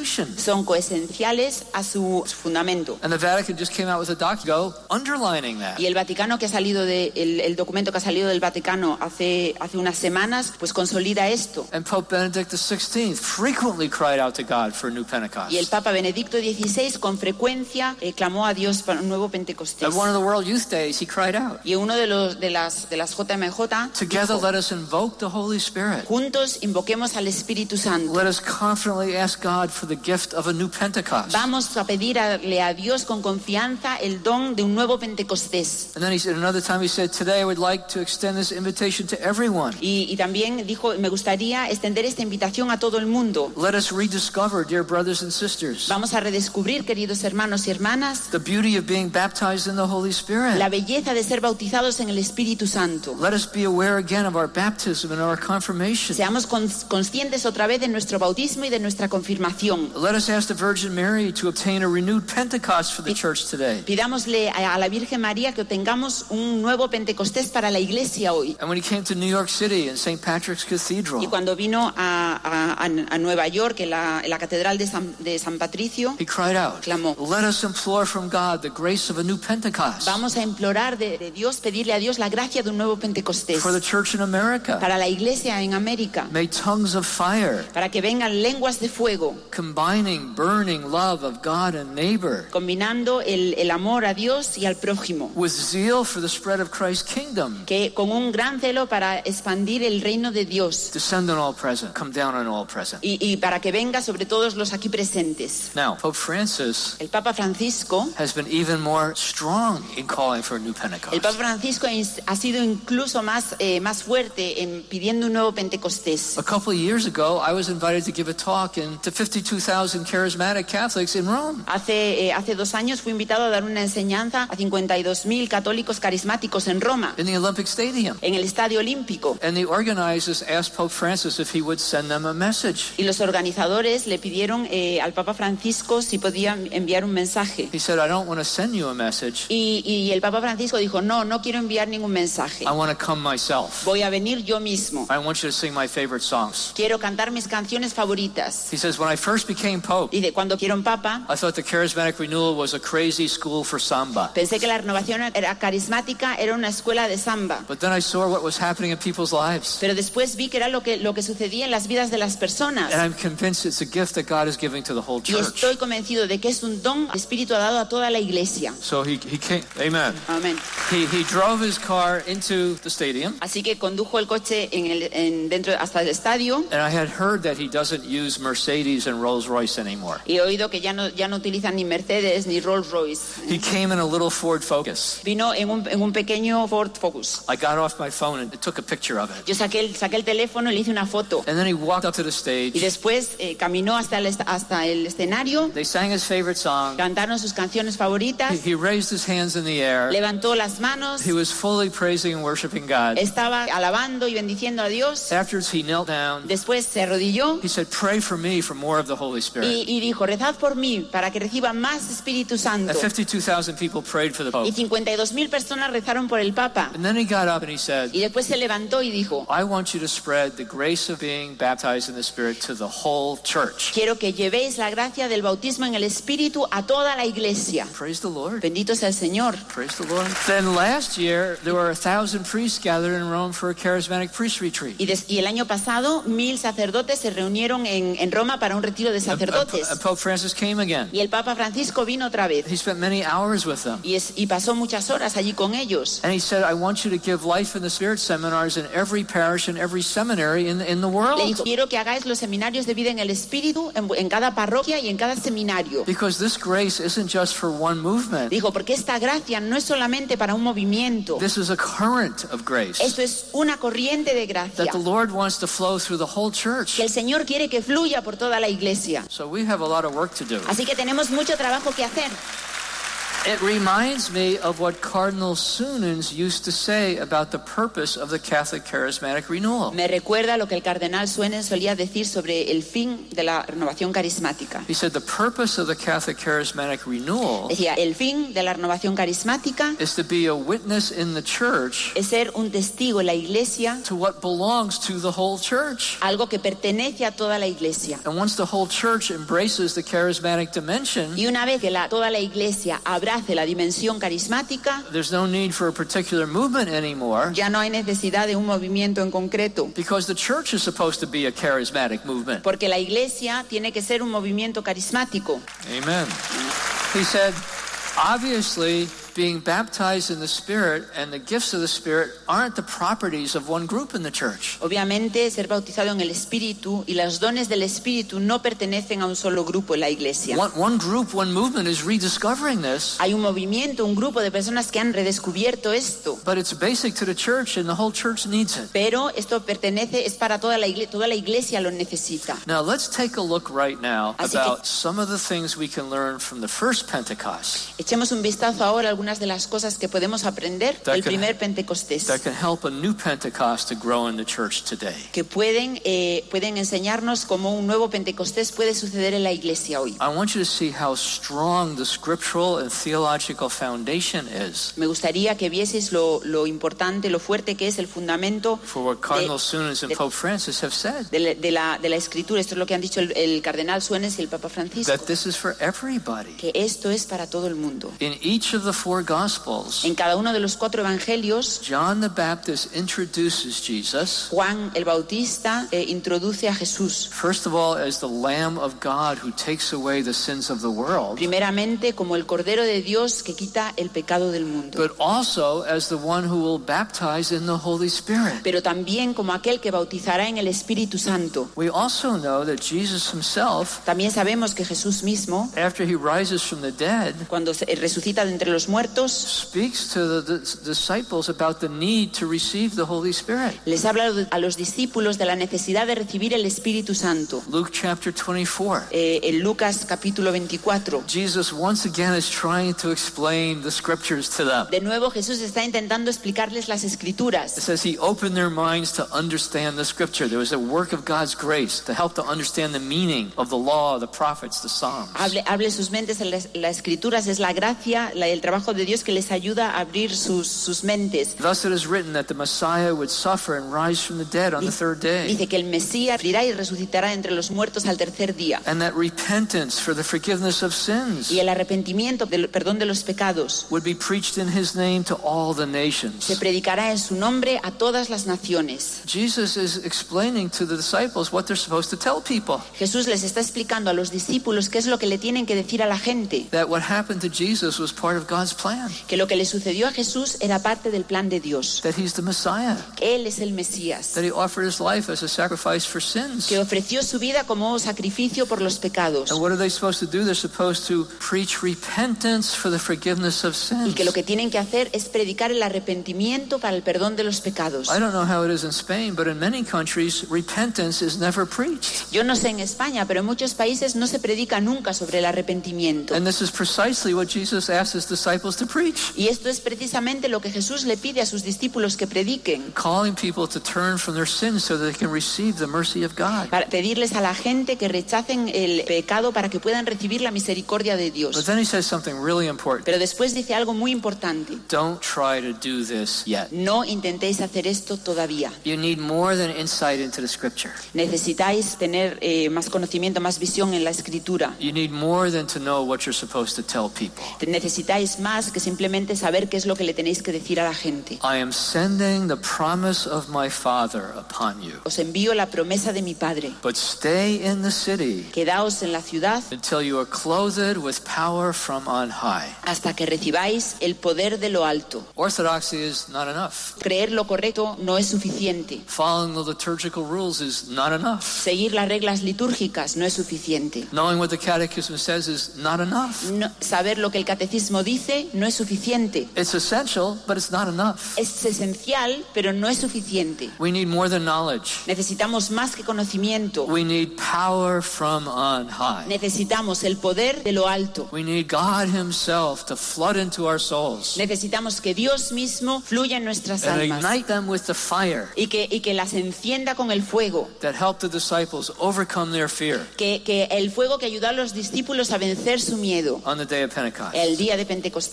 constitution. son coesenciales a su fundamento. And the Vatican just came out with a document underlining that. Y el Vaticano que ha salido de, el, el documento que ha salido del Vaticano hace, hace unas semanas, pues consolida esto. And Pope Benedict XVI frequently cried out to God for a new Pentecost. Y el Papa Benedicto XVI con frecuencia eh, clamó a Dios para un nuevo Pentecostés. At one of the World Youth Days, he cried out, Y uno de, los, de, las, de las JMJ, Together dijo, let us invoke the Holy Spirit. juntos invoquemos al Espíritu Santo. Let us confidently ask God for the gift of a new Pentecost. Vamos a pedirle a Dios con confianza el don de un nuevo Pentecostés. And then he said, another time he said, Today I would like to extend this invitation to everyone. Y, y también dijo, me gustaría extender esta invitación a todo el mundo. Let us rediscover, dear brothers and sisters, Vamos a redescubrir, queridos hermanos y hermanas, the beauty of being baptized in the Holy Spirit. la belleza de ser bautizados en el Espíritu Santo. Let us be aware again of our baptism and our confirmation. Seamos cons- conscientes otra vez de nuestro bautismo y de nuestra confirmación. Renovación. Let us ask the Virgin Mary to obtain a renewed Pentecost for the church today. Pidámosle a la Virgen María que obtengamos un nuevo Pentecostés para la iglesia hoy. And when he came to New York City in St. Patrick's Y Cathedral, cuando vino a, a- a- a Nueva York, en la, en la Catedral de San, de San Patricio, he cried out, Clamó. Let us implore from God the grace of a new Pentecost vamos a implorar de, de Dios, pedirle a Dios la gracia de un nuevo Pentecostés for the church in America. para la iglesia en América, May tongues of fire, para que vengan lenguas de fuego, combining burning love of God and neighbor combinando el, el amor a Dios y al prójimo, with zeal for the spread of Christ's kingdom, que con un gran celo para expandir el reino de Dios descend on all present, come down on all present. y, y para que venga sobre todos los aquí presentes. Now, Pope Francis El Papa Francisco has been even more strong in calling for a new Pentecost. El Papa Francisco ha sido incluso más, eh, más fuerte en pidiendo un nuevo Pentecostés. A couple of years ago, I was invited to give a talk in, to 52,000 charismatic Catholics in Rome. Hace, eh, hace dos años fui invitado a dar una enseñanza a 52.000 católicos carismáticos en Roma, in the Olympic Stadium. en el Estadio Olímpico. And the organizers asked Pope Francis if he would send them a message. Y los organizadores le pidieron eh, al Papa Francisco si podía enviar un mensaje. He said, I don't want to send you a message. Y, y el Papa Francisco dijo, no, no quiero enviar ningún mensaje. I want to come myself. Voy a venir yo mismo. I want you to sing my favorite songs. Quiero cantar mis canciones favoritas. He says, When I first became Pope, Y de cuando quiero Papa, I thought the charismatic renewal was a crazy school for samba. pensé que la renovación era carismática, era una escuela de samba. But then I saw what was happening in people's lives. Pero después vi que era lo que, lo que sucedía en las vidas de las personas. And I'm convinced it's a gift that God is giving to the whole Y church. estoy convencido de que es un don que el Espíritu ha dado a toda la iglesia. So he, he came, amen. Amén. He, he drove his car into the stadium. Así que condujo el coche en el, en- dentro hasta el estadio And I had heard that he doesn't use Mercedes and Rolls Royce anymore. y he oído que ya no, ya no utilizan ni Mercedes ni Rolls Royce. He came in a little Ford Focus. Vino en un, en un pequeño Ford Focus. I got off my phone and took a picture of it. Yo saqué el, saqué el teléfono y le hice una foto. And then he walked up to the stage. Y después eh, caminó hasta el, hasta el escenario, They sang his favorite song. cantaron sus canciones He, favoritas, he raised his hands in the air. levantó las manos, He was fully praising and worshiping God. estaba alabando y bendiciendo a Dios. Afterwards, he knelt down. Después se arrodilló He said, Pray for me for more of the Holy Spirit. y, y dijo, rezad por mí para que reciba más Espíritu Santo. And 52,000 people prayed for the Pope. 52 mil personas rezaron por el Papa. And then he got up and he said, Y después se levantó y dijo, I want you to spread the grace of being baptized in the Spirit to the whole church. quiero que llevéis la gracia del bautismo en el Espíritu a toda la iglesia. Praise the Lord. Bendito sea el Señor. Praise the Lord. Then last year, there were a thousand priests gathered in Rome for a charismatic priest retreat. Y, des- y el año pasado mil sacerdotes se reunieron en, en Roma para un retiro de And- and- sacerdotes. and Pope Francis came again. Y el Papa Francisco vino otra vez He spent many hours with them. y, es- y pasó muchas horas allí con ellos. And he said, I want you to give life in the Spirit seminars in every parish and every seminary in, in the Le world. dijo, quiero que hagáis los seminarios de vida en el Espíritu en, en cada parroquia y en cada seminario. Because this grace isn't just for one movement, Dijo, porque esta gracia no es solamente para un movimiento. this is a current of grace Esto es una corriente de gracia that the Lord wants to flow through the whole church. que el Señor quiere que fluya por toda la iglesia. So we have a lot of work to do. Así que tenemos mucho trabajo que hacer. It reminds me of what Cardinal Sunens used to say about the purpose of the Catholic charismatic renewal. Me recuerda lo que el cardenal Suenen solía decir sobre el fin de la renovación carismática. He said the purpose of the Catholic charismatic renewal Decía, el fin de la renovación carismática is to be a witness in the church es ser un testigo en la iglesia, to what belongs to the whole church. algo que pertenece a toda la iglesia. And once the whole church embraces the charismatic dimension, Y una vez que la- toda la iglesia la dimensión carismática, there's no need for a particular movement anymore ya no hay necesidad de un movimiento en concreto, because the church is supposed to be a charismatic movement. porque la iglesia tiene que ser un movimiento carismático. Amen. He said, obviously, being baptized in the Spirit and the gifts of the Spirit aren't the properties of one group in the church. Obviamente, ser bautizado en el Espíritu y los dones del Espíritu no pertenecen a un solo grupo en la iglesia. One, one group, one movement is rediscovering this, Hay un movimiento, un grupo de personas que han redescubierto esto. but it's basic to the church and the whole church needs it. Pero esto pertenece, es para toda la iglesia, toda la iglesia lo necesita. Now, let's take a look right now Así que- about some of the things we can learn from the first Pentecost. Echemos un vistazo ahora a algunas de las cosas que podemos aprender del primer Pentecostés, que pueden, eh, pueden enseñarnos cómo un nuevo Pentecostés puede suceder en la iglesia hoy. I want you to see how strong the scriptural and theological foundation is Me gustaría que vieseis lo, lo importante, lo fuerte que es el fundamento de- la- de la, de la escritura. Esto es lo que han dicho el, el cardenal Suenes y el Papa Francisco, That this is for everybody. que esto es para todo el mundo. Each of the four Gospels, En cada uno de los cuatro evangelios, John the Baptist introduces Jesus, Juan el Bautista eh, introduce a Jesús. first of all, as the Lamb of God who takes away the sins of the world, Primeramente como el Cordero de Dios que quita el pecado del mundo, but also as the one who will baptize in the Holy Spirit. pero también como aquel que bautizará en el Espíritu Santo. We also know that Jesus himself, También sabemos que Jesús mismo, after he rises from the dead, cuando resucita de entre los muertos, speaks to the, the disciples about the need to receive the Holy Spirit. les habla a los discípulos de la necesidad de recibir el Espíritu Santo. Luke chapter 24. Eh, en Lucas capítulo 24. Jesus once again is trying to explain the scriptures to them. De nuevo Jesús está intentando explicarles las It escrituras. says he opened their minds to understand the scripture. There was a work of God's grace to help to understand the meaning of the law, the prophets, the Psalms. Hable, hable sus mentes en las, las escrituras. Es la gracia, la- el trabajo de Dios que les ayuda a abrir sus, sus mentes. Thus it is written that the Messiah would suffer and rise from the dead on the third day, Dice que el Mesías morirá y resucitará entre los muertos al tercer día. and that repentance for the forgiveness of sins Y el arrepentimiento, del perdón de los pecados, would be preached in his name to all the se nations. predicará en su nombre a todas las naciones. Jesus is explaining to the disciples what they're supposed to tell people. Jesús les está explicando a los discípulos qué es lo que le tienen que decir a la gente. That what happened to Jesus was part of God's plan, Que lo que le sucedió a Jesús era parte del plan de Dios. that he's the Messiah, Que Él es el Mesías. that he offered his life as a sacrifice for sins. que ofreció su vida como sacrificio por los pecados And what are they supposed to do? They're supposed to preach repentance for the forgiveness of y que lo que tienen que hacer es predicar el arrepentimiento para el perdón de los pecados. I don't know how it is in Spain, but in many countries, repentance is never preached. Yo no sé en España, pero en muchos países no se predica nunca sobre el arrepentimiento. And this is precisely what Jesus asked his disciples to preach, Y esto es precisamente lo que Jesús le pide a sus discípulos que prediquen, calling people to turn from their sins so that they can receive the mercy of God. para pedirles a la gente que rechacen el pecado para que puedan recibir la misericordia de But Dios. then he says something really important. Pero después dice algo muy importante. Don't try to do this yet. No intentéis hacer esto todavía. You need more than insight into the scripture. Necesitáis tener eh, más conocimiento, más visión en la escritura. You need more than to know what you're supposed to tell people. Necesitáis más que simplemente saber qué es lo que le tenéis que decir a la gente. I am sending the promise of my Father upon you. Os envío la promesa de mi Padre. But stay in the city Quedaos en la ciudad until you are clothed with power from on high. hasta que recibáis el poder de lo alto. Orthodoxy is not enough. Creer lo correcto no es suficiente. Following the liturgical rules is not enough. Seguir las reglas litúrgicas no es suficiente. Knowing what the Catechism says is not enough. No- saber lo que el catecismo dice no es suficiente. It's essential, but it's not enough. Es esencial, pero no es suficiente. We need more than knowledge. Necesitamos más que conocimiento. We need power from on high. Necesitamos el poder de lo alto. We need God Himself to flood into our souls Necesitamos que Dios mismo fluya en nuestras and almas ignite them with the fire y que, y que las encienda con el fuego. that helped the disciples overcome their fear Que, que el fuego que ayudó a los discípulos a vencer su miedo on the day of Pentecost. el día de Pentecostés.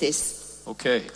Okay.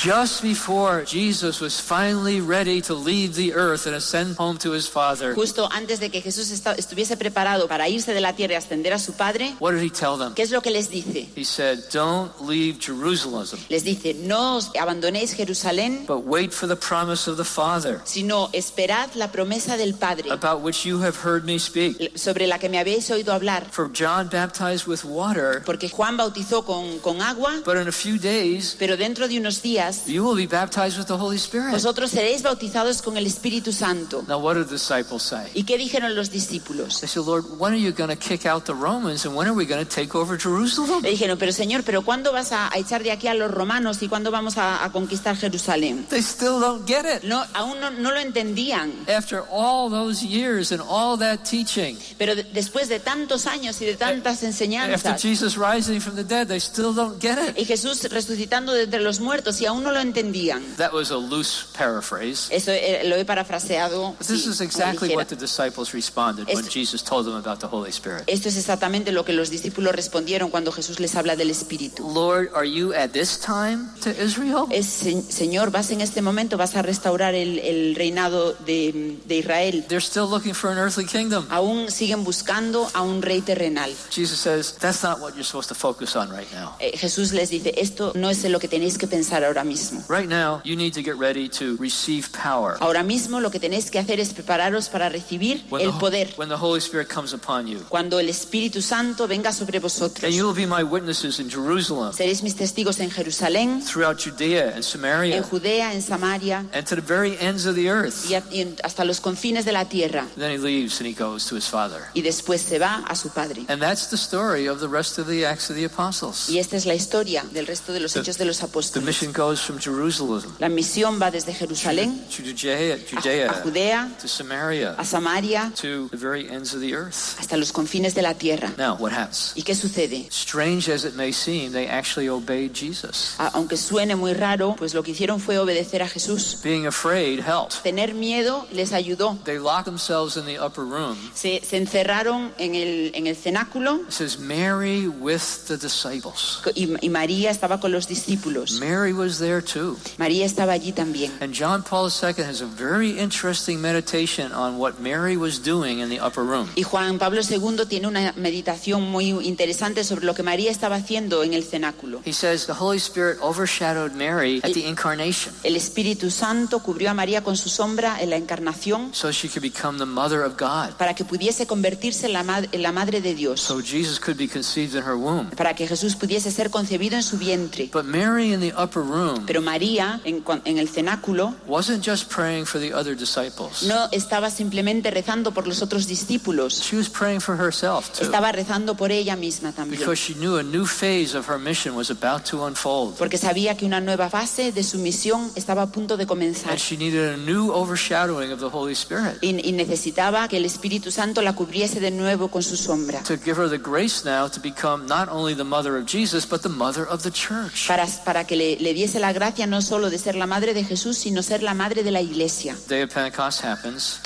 Just before Jesus was finally ready to leave the earth and ascend home to his Father, Justo antes de que Jesús estuviese preparado para irse de la tierra y ascender a su Padre, what did he tell them? ¿qué es lo que les dice? He said, Don't leave Jerusalem, Les dice, no os abandonéis Jerusalén, but wait for the promise of the Father, sino esperad la promesa del Padre, about which you have heard me speak. sobre la que me habéis oído hablar. For John baptized with water, Porque Juan bautizó con, con agua, but in a few days, pero dentro de unos días días, you will be baptized with the Holy Spirit. vosotros seréis bautizados con el Espíritu Santo. Now, what did the disciples say? ¿Y qué dijeron los discípulos? They said, Lord, when are you going to kick out the Romans and when are we going to take over Jerusalem? Le dijeron, pero Señor, ¿pero cuándo vas a, a echar de aquí a los romanos y cuándo vamos a, a conquistar Jerusalén? They still don't get it. No, aún no, no lo entendían. After all those years and all that teaching, Pero de- después de tantos años y de tantas after enseñanzas, Jesus rising from the dead, they still don't get it. y Jesús resucitando de entre los muertos y aún no lo entendían. That was a loose paraphrase. Eso eh, lo he parafraseado. But this sí, is exactly what the disciples responded when Esto- Jesus told them about the Holy Spirit. Esto es exactamente lo que los discípulos respondieron cuando Jesús les habla del Espíritu. Lord, are you at this time to Israel? Es, "Se- Señor, vas en este momento, vas a restaurar el, el reinado de, de Israel. They're still looking for an earthly kingdom. Aún siguen buscando a un rey terrenal. Jesus says, that's not what you're supposed to focus on right now. Eh, Jesús les dice, esto no es lo que tenéis que pensar ahora mismo. Right now, you need to get ready to receive power. Ahora mismo lo que tenéis que hacer es prepararos para recibir When el the, poder. when the Holy Spirit comes upon you. Cuando el Espíritu Santo venga sobre vosotros. And you will be my witnesses in Jerusalem, Seréis mis testigos en Jerusalén, throughout Judea and en Samaria, Judea, en Samaria and to the very ends of the earth. y, y en- hasta los confines de la tierra. Then he leaves and he goes to his Father. Y después se va a su Padre. And that's the story of the rest of the Acts of the Apostles. Y esta es la historia del resto de los The- hechos de los The apóstoles. mission goes from Jerusalem La misión va desde Jerusalén to Judea, a, a Judea Judea, to Samaria, a Samaria, to the very ends of the earth. hasta los confines de la tierra. Now, what happens? ¿Y qué sucede? Strange as it may seem, they actually obeyed Jesus. A- aunque suene muy raro, pues lo que hicieron fue obedecer a Jesús. Being afraid helped. Tener miedo les ayudó. They locked themselves in the upper room. Se, se encerraron en el, en el cenáculo It says Mary with the disciples. y, y María estaba con los discípulos. Mary was there too. María estaba allí también. And John Paul II has a very interesting meditation on what Mary was doing in the upper room. Y Juan Pablo II tiene una meditación muy interesante sobre lo que María estaba haciendo en el cenáculo. He says the Holy Spirit overshadowed Mary at the incarnation El Espíritu Santo cubrió a María con su sombra en la encarnación so she could become the mother of God. para que pudiese convertirse en la, ma- en la madre de Dios, So Jesus could be conceived in her womb. para que Jesús pudiese ser concebido en su vientre. But Mary in the upper room Pero María, en, en el cenáculo, wasn't just praying for the other disciples. no estaba simplemente rezando por los otros discípulos, She was praying for herself too. estaba rezando por ella misma también. Because she knew a new phase of her mission was about to unfold. Porque sabía que una nueva fase de su misión estaba a punto de comenzar. And she needed a new overshadowing of the Holy Spirit Y, y necesitaba que el Espíritu Santo la cubriese de nuevo con su sombra. to give her the grace now to become not only the mother of Jesus, but the mother of the church. Para, para que le, le diese la gracia no solo de ser la madre de Jesús, sino ser la madre de la iglesia.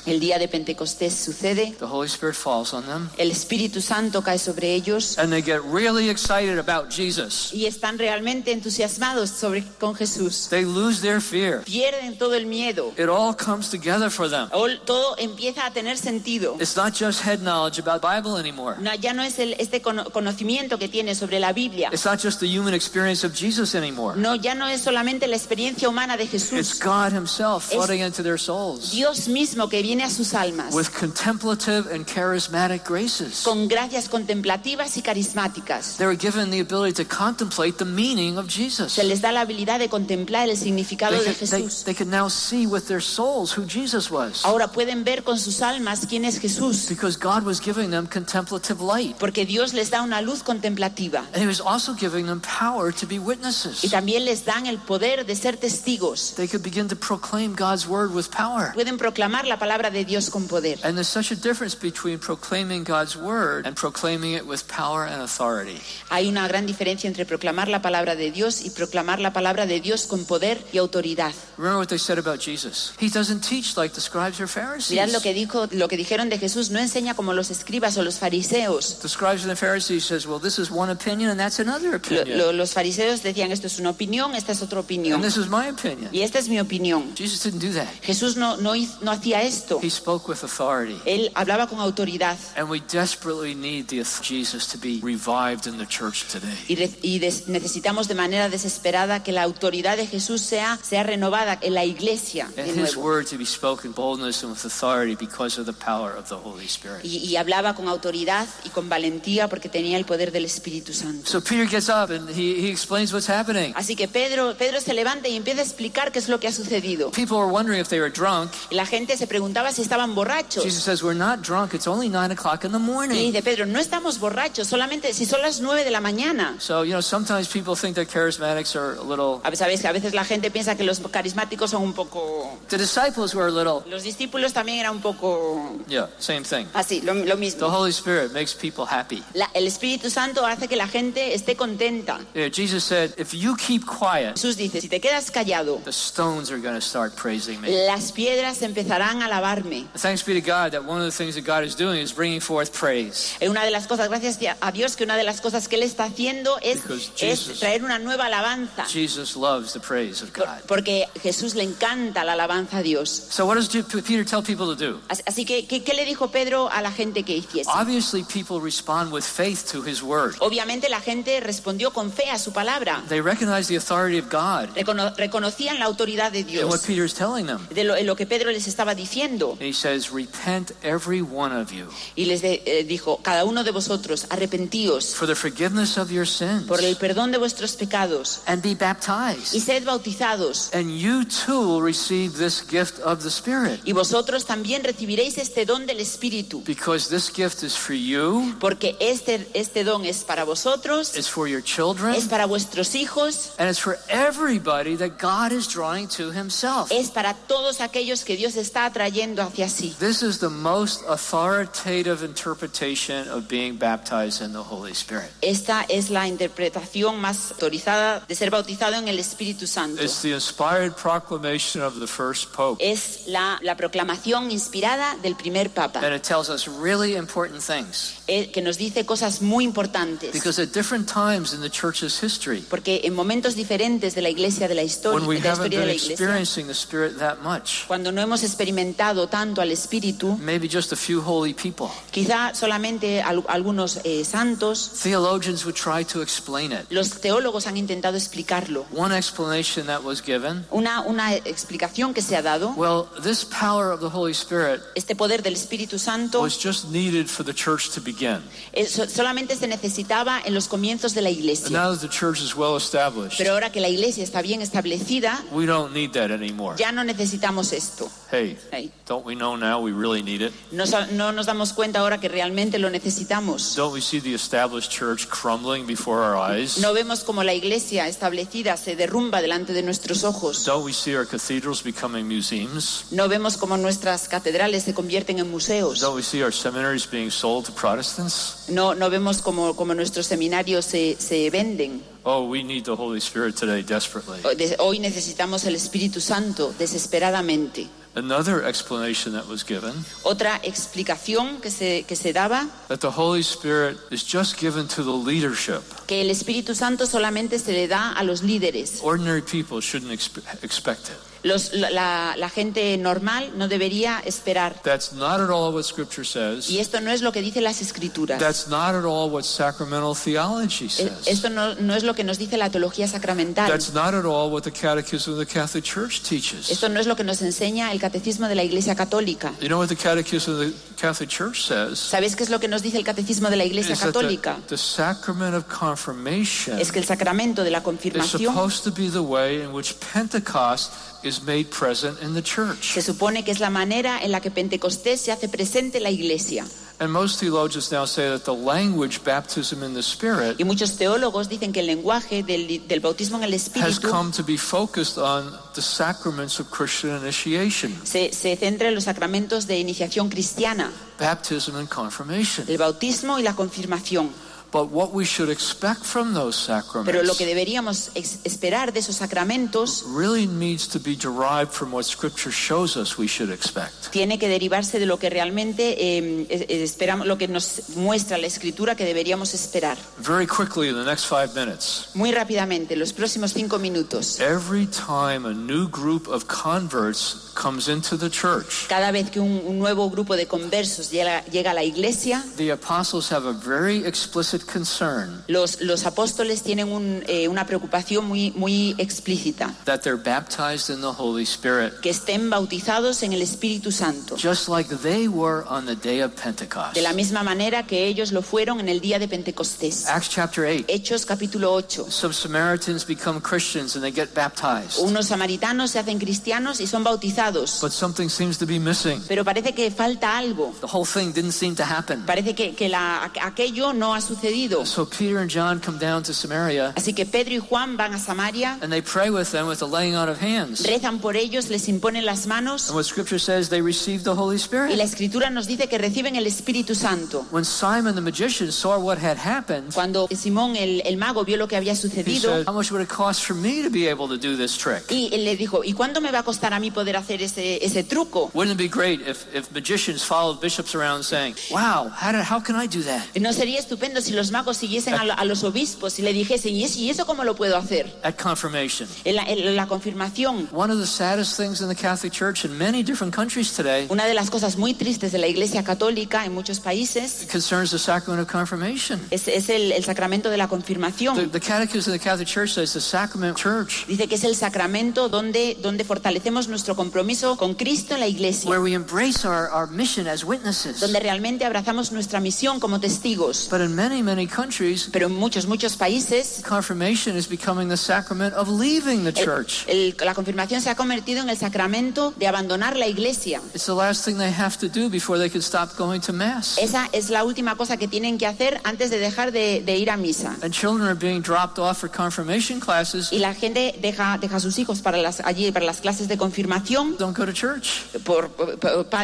El día de Pentecostés sucede, The Holy Spirit falls on them. el Espíritu Santo cae sobre ellos And they get really excited about Jesus. y están realmente entusiasmados sobre, con Jesús. They lose their fear. Pierden todo el miedo. It all comes together for them. Ol- Todo empieza a tener sentido. It's not just head knowledge about Bible anymore. No, ya no es el- este cono- conocimiento que tiene sobre la Biblia. It's not just the human experience of Jesus anymore. No, ya no es solamente la experiencia humana de It's Jesús. God Himself Es- flooding into their souls Dios mismo que viene a sus almas with contemplative and charismatic graces. con gracias contemplativas y carismáticas. They were given the ability to contemplate the meaning of Jesus. Se les da la habilidad de contemplar el significado They de Jesús. they now see with their souls who Jesus was Ahora pueden ver con sus almas quién es Jesús, because God was giving them contemplative light. porque Dios les da una luz contemplativa And He was also giving them power to be y witnesses. también les dan el poder de ser testigos. They could begin to proclaim God's word with power. Pueden proclamar la palabra de Dios con poder. And there's such a difference between proclaiming God's word and proclaiming it with power and authority. Hay una gran diferencia entre proclamar la palabra de Dios y proclamar la palabra de Dios con poder y autoridad. Remember what they said about Jesus. He doesn't teach like the scribes or Mirad lo Pharisees. que dijo, lo que dijeron de Jesús, no enseña como los escribas o los fariseos. The scribes and the Pharisees says, well, this is one opinion and that's another Lo- opinion. lo- los fariseos decían esto es una opinión, esta es otra opinión. And this is my opinion. Y esta es mi opinión. Jesus didn't do that. Jesús no, no, no hacía esto. He spoke with authority. Él hablaba con autoridad. And we desperately need the Jesus to be revived in the church today. Y, necesitamos de manera desesperada que la autoridad de Jesús sea, sea renovada en la iglesia de And his word to be spoken boldness and with authority because of the power of the Holy Spirit. Y, y hablaba con autoridad y con valentía porque tenía el poder del Espíritu Santo. So Peter gets up and he, he explains what's happening. Así que Pedro Pedro, Pedro se levanta y empieza a explicar qué es lo que ha sucedido. People were wondering if they were drunk. Y la gente se preguntaba si estaban borrachos. Jesus says, We're not drunk. It's only nine o'clock in the Y morning. dice Pedro, no estamos borrachos, solamente si son las nueve de la mañana. So, you know, sometimes people think that charismatics are a little. A veces, sabéis que a veces la gente piensa que los carismáticos son un poco... The disciples were a little. Los discípulos también eran un poco Yeah, same thing. así, lo, lo The mismo. Holy Spirit makes people happy. La- el Espíritu Santo hace que la gente esté contenta. Yeah, Jesus said, If you keep quiet, Jesús dice, si te quedas callado, the stones are going to start praising me. las piedras empezarán a alabarme. Thanks be to God that one of the things that God is doing is bringing forth praise. Eh, Una de las cosas, gracias a Dios, que una de las cosas que Él está haciendo es, Because es Jesus- traer una nueva alabanza. Jesus loves the praise of Por- God. Porque Jesús le encanta la alabanza a Dios. So, what does Peter tell people to do? As- Así que, ¿qué, qué le dijo Pedro a la gente que hiciese? Obviously, people respond with faith to his word. Obviamente la gente respondió con fe a su palabra. They recognize the authority of God Recono- reconocían la autoridad de and what Dios, Peter is telling them. de lo, en lo que Pedro les estaba diciendo. And he says, Repent, every one of you, Y les de- eh, dijo, cada uno de vosotros, arrepentíos for the forgiveness of your sins, por el perdón de vuestros pecados and be y baptized. sed bautizados. And you too will receive this gift of the Spirit, Y vosotros también recibiréis este don del Espíritu. because this gift is for you, Porque este, este don es para vosotros, it's for your children, es para vuestros hijos, and it's for everybody that God is drawing to Himself. es para todos aquellos que Dios está atrayendo hacia sí. This is the most authoritative interpretation of being baptized in the Holy Spirit. Esta es la interpretación más autorizada de ser bautizado en el Espíritu Santo. It's the inspired proclamation of the first Pope. Es la, la proclamación inspirada del primer Papa, And it tells us really important things. eh, que nos dice cosas muy importantes. Because at different times in the church's history, Porque en momentos diferentes de la iglesia, de la historia, de la haven't historia de been la iglesia, much, cuando no hemos experimentado tanto al Espíritu, maybe just a few holy people, quizá solamente al- algunos eh, santos, theologians would try to explain it. los teólogos han intentado explicarlo. One explanation that was given Una, una explicación que se ha dado, well, this power of the Holy Spirit este poder del Espíritu Santo, was just needed for the church to begin. eh, so- solamente se necesitaba en los comienzos de la And iglesia. now that the church is well established, Pero ahora que la iglesia está bien establecida, we don't need that anymore. ya no necesitamos esto. Hey, Hey, don't we know now we really need it? No, nos damos cuenta ahora que realmente lo necesitamos. Don't we see the established church crumbling before our eyes? No vemos como la iglesia establecida se derrumba delante de nuestros ojos. Don't we see our cathedrals becoming museums? No vemos como nuestras catedrales se convierten en museos. Don't we see our seminaries being sold to Protestants? No, no vemos como, como nuestros seminarios se, se venden. Oh, we need the Holy Spirit today desperately. Oh, hoy necesitamos el Espíritu Santo desesperadamente. Another explanation that was given Otra explicación que se, que se daba, that the Holy Spirit is just given to the leadership. que el Espíritu Santo solamente se le da a los líderes. Ordinary people shouldn't expect it. Los- la, la gente normal no debería esperar. That's not at all what Scripture says. Y esto no es lo que dicen las escrituras. That's not at all what sacramental theology Eh, says. Esto no, no es lo que nos dice la teología sacramental. That's not at all what the Catechism of the Catholic Church teaches. Esto no es lo que nos enseña el catecismo de la Iglesia Católica. You know what the Catechism of the? ¿Sabéis qué es lo que nos dice el catecismo de la Iglesia Católica? the, the sacrament of confirmation Es que el sacramento de la is confirmación supposed to be the way in which Pentecost is made present in the church. se supone que es la manera en la que Pentecostés se hace presente en la Iglesia. And most theologians now say that the language baptism in the Spirit Y muchos teólogos dicen que el lenguaje del, del bautismo en el has Espíritu come to be focused on the sacraments of Christian initiation, se, se centra en los sacramentos de iniciación cristiana, baptism and confirmation. el bautismo y la confirmación. But what we should expect from those Pero lo sacraments que deberíamos esperar de esos sacramentos really needs to be derived from what Scripture shows us we should expect. tiene que derivarse de lo que realmente eh, es- es- esperamos, lo que nos muestra la Escritura que deberíamos esperar. Very quickly, in the next five minutes, Muy rápidamente, los próximos cinco minutos. every time a new group of converts comes into the church, Cada vez que un, un nuevo grupo de conversos llega, llega a la iglesia, the apostles have a very explicit concern los, los apóstoles tienen un, eh, una preocupación muy, muy explícita, that they're baptized in the Holy Spirit, que estén bautizados en el Espíritu Santo, just like they were on the day of Pentecost. de la misma manera que ellos lo fueron en el día de Pentecostés. Acts chapter 8. Hechos capítulo 8. Some Samaritans become Christians and they get baptized. Unos samaritanos se hacen cristianos y son bautizados, But something seems to be missing. pero parece que falta algo. The whole thing didn't seem to happen. Parece que, que la- aqu- aquello no ha sucedido. So Peter and John come down to Samaria Así que Pedro y Juan van a Samaria, and they pray with them with the laying on of hands. rezan por ellos, les imponen las manos And what scripture says, they received the Holy y Spirit. la escritura nos dice que reciben el Espíritu Santo. When Simon the magician saw what had happened, Cuando Simón el, el mago vio lo que había he sucedido said, How much would it cost for me to be able to do this trick? y él le dijo, ¿y cuánto me va a costar a mí poder hacer ese, ese truco? Wouldn't it be great if, if magicians followed bishops around saying, Wow, how, did, how can I do that? ¿No sería estupendo si los magos siguiesen a, lo- a los obispos y le dijesen, ¿y eso, ¿y eso cómo lo puedo hacer? At confirmation. En la, en la confirmación, One of the saddest things in the Catholic Church in many different countries today una de las cosas muy tristes de la Iglesia Católica en muchos países concerns the sacrament of confirmation. es, es el, el sacramento de la The, confirmación. the Catechism of the Catholic Church says the sacrament church, Dice que es el sacramento donde, donde fortalecemos nuestro compromiso con Cristo en la Iglesia, where we embrace our, our mission as witnesses. donde realmente abrazamos nuestra misión como testigos. But in many, many countries, Pero en muchos, muchos países confirmation is becoming the sacrament of leaving the church. el- la confirmación se ha convertido en el sacramento de abandonar la Iglesia. It's the last thing they have to do before they can stop going to Mass. Esa es la última cosa que tienen que hacer antes de dejar de, de ir a misa. And children are being dropped off for confirmation classes, Y la gente deja, deja a sus hijos para las, allí para las clases de confirmación don't go to church. por- por-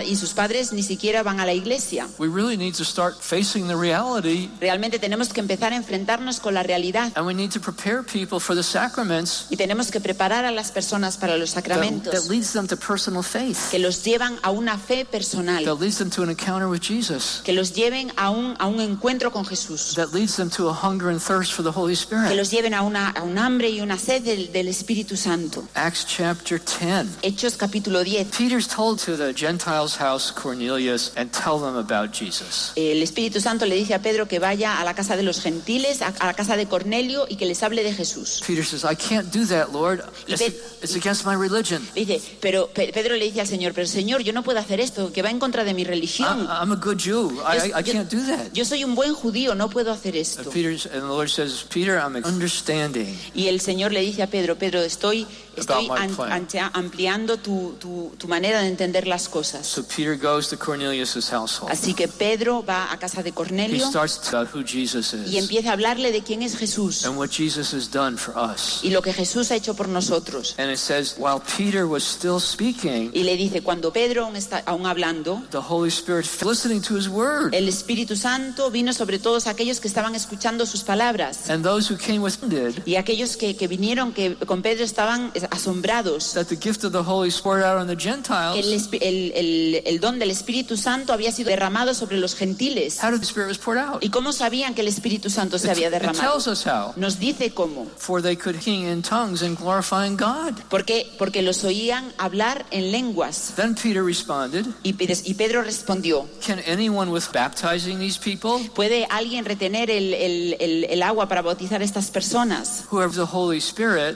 y sus padres ni siquiera van a la iglesia. We really need to start facing the reality, Realmente tenemos que empezar a enfrentarnos con la realidad and we need to prepare people for the sacraments y tenemos que preparar a las personas para los that, sacramentos that leads them to personal faith, que los llevan a una fe personal, that leads them to an encounter with Jesus, que los lleven a un, a un encuentro con Jesús, that leads them to a hunger and thirst for the Holy que Spirit. los lleven a, una, a un hambre y una sed del, del Espíritu Santo. Acts chapter 10. Hechos capítulo 10. Peter's told to the Gentiles' house Cornelius and tell them about Jesus. El Espíritu Santo le dice a Pedro que vaya a la casa de los gentiles, a, a la casa de Cornelio y que les hable de Jesús. Peter says, I can't do that, Lord. It's, it's against my religion. Dice, pero Pe- Pedro le dice al Señor, pero Señor, yo no puedo hacer esto, que va en contra de mi religión. I'm, I'm a good Jew. I, I, I Yo- can't do that. Yo soy un buen judío, no puedo hacer esto. And, Peter's, and the Lord says, Peter, I'm understanding. Y el Señor le dice a Pedro, Pedro, estoy, estoy an- ampliando tu, tu- tu manera de entender las cosas. So Peter goes to Cornelius' household. Así que Pedro va a casa de He Cornelio starts to who Jesus y is empieza a hablarle de quién es Jesús and what Jesus has done for us. y lo que Jesús ha hecho por nosotros. And it says, while Peter was still speaking, Y le dice, cuando Pedro aún está aún hablando, the Holy Spirit, listening to his word, el Espíritu Santo vino sobre todos aquellos que estaban escuchando sus palabras. and those who came with him did, Y aquellos que, que vinieron que con Pedro estaban asombrados. that the gift of the Holy Spirit out on the El, el- el- don del Espíritu Santo había sido derramado sobre los gentiles. how did the Spirit was poured out? ¿Y cómo sabían que el Espíritu Santo se había It derramado? tells us how. Nos dice cómo. For they could sing in tongues and glorifying God. ¿Por qué? Porque los oían hablar en lenguas. Then Peter responded, Y, Pe- y Pedro respondió, Can anyone with baptizing these people ¿puede alguien retener el, el- agua para bautizar a estas personas?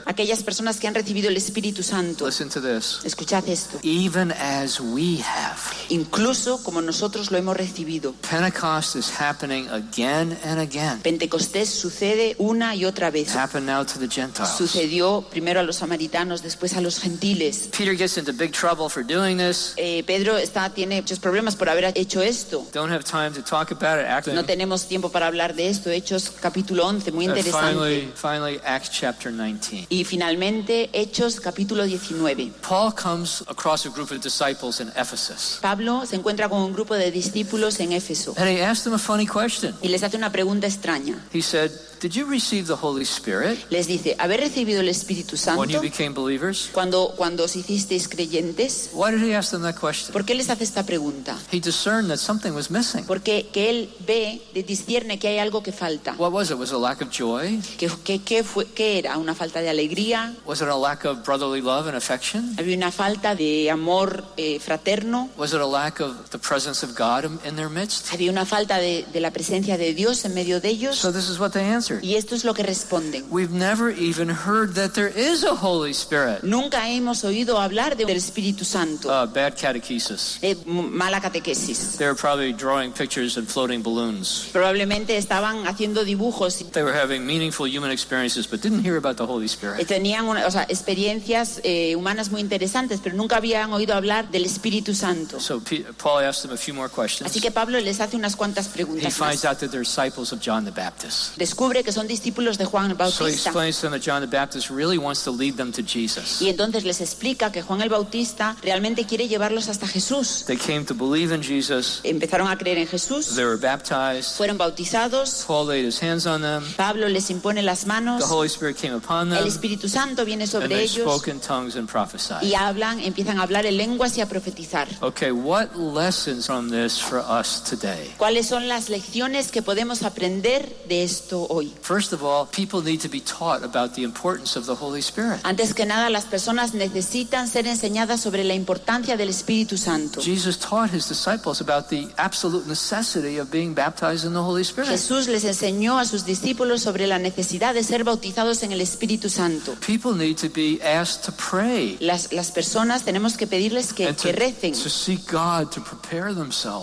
Aquellas personas que han recibido el Espíritu Santo. Listen to this. Escuchad esto. Even as we have. Incluso como nosotros lo hemos recibido. Pentecost is happening again and again. Pentecostés sucede una y otra vez. Happened now to the Gentiles. Sucedió primero a los samaritanos, después a los gentiles. Peter gets into big trouble for doing this. Eh, Pedro está, tiene muchos problemas por haber hecho esto. Don't have time to talk about it. Acting. No tenemos tiempo para hablar de esto. Hechos capítulo 11, muy And interesante. finally, finally, Acts chapter 19. Y finalmente, Hechos capítulo 19. Paul comes across a group of disciples in Ephesus. Pablo se encuentra con un grupo de discípulos en Éfeso And he asked them a funny question. y les hace una pregunta extraña. He said, Did you receive the Holy Spirit Les dice, ¿haber recibido el Espíritu when you Santo became believers? cuando, cuando os hicisteis creyentes? Why did he ask them that question? ¿Por qué les hace esta pregunta? He discerned that something was missing. Porque que él ve, discierne que hay algo que falta. What was it? Was it a lack of joy? ¿Qué, qué, qué fue, ¿Qué era? ¿Una falta de alegría? Was it a lack of brotherly love and affection? ¿Había una falta de amor eh, fraterno? Was it a lack of the presence of God in- in their midst? ¿Había una falta de, de la presencia de Dios en medio de ellos? So this is what they answered. Y esto es lo que responden. We've never even heard that there is a Holy Spirit. Nunca hemos oído hablar de- del Espíritu Santo. Uh, bad catechesis. Eh, mala catequesis. They were probably drawing pictures and floating balloons. Probablemente estaban haciendo dibujos They were having meaningful human experiences, but didn't hear about the Holy Spirit. tenían una- o sea, experiencias eh, humanas muy interesantes, pero nunca habían oído hablar del Espíritu Santo. So Paul asked them a few more questions. Así que Pablo les hace unas cuantas He preguntas finds más. out that they're disciples of John the Baptist. Descubre que son discípulos de Juan el So he Bautista. explains to them that John the Baptist really wants to lead them to Jesus. Y entonces les explica que Juan el Bautista realmente quiere llevarlos hasta Jesús. They came to believe in Jesus. Empezaron a creer en Jesús, They were baptized. fueron bautizados, Paul laid his hands on them. Pablo les impone las manos, The Holy Spirit came upon el them. Espíritu Santo viene sobre ellos spoke in tongues and prophesied. y hablan, empiezan a hablar en lenguas y a profetizar. Okay, what lessons from this for us today? ¿Cuáles son las lecciones que podemos aprender de esto hoy? First of all, people need to be taught about the importance of the Holy Spirit. Antes que nada, las personas necesitan ser enseñadas sobre la importancia del Espíritu Santo. Jesus taught his disciples about the absolute necessity of being baptized in the Holy Spirit. Jesús les enseñó a sus discípulos sobre la necesidad de ser bautizados en el Espíritu Santo. People need to be asked to pray Las, las personas tenemos que pedirles que, recen to seek God to prepare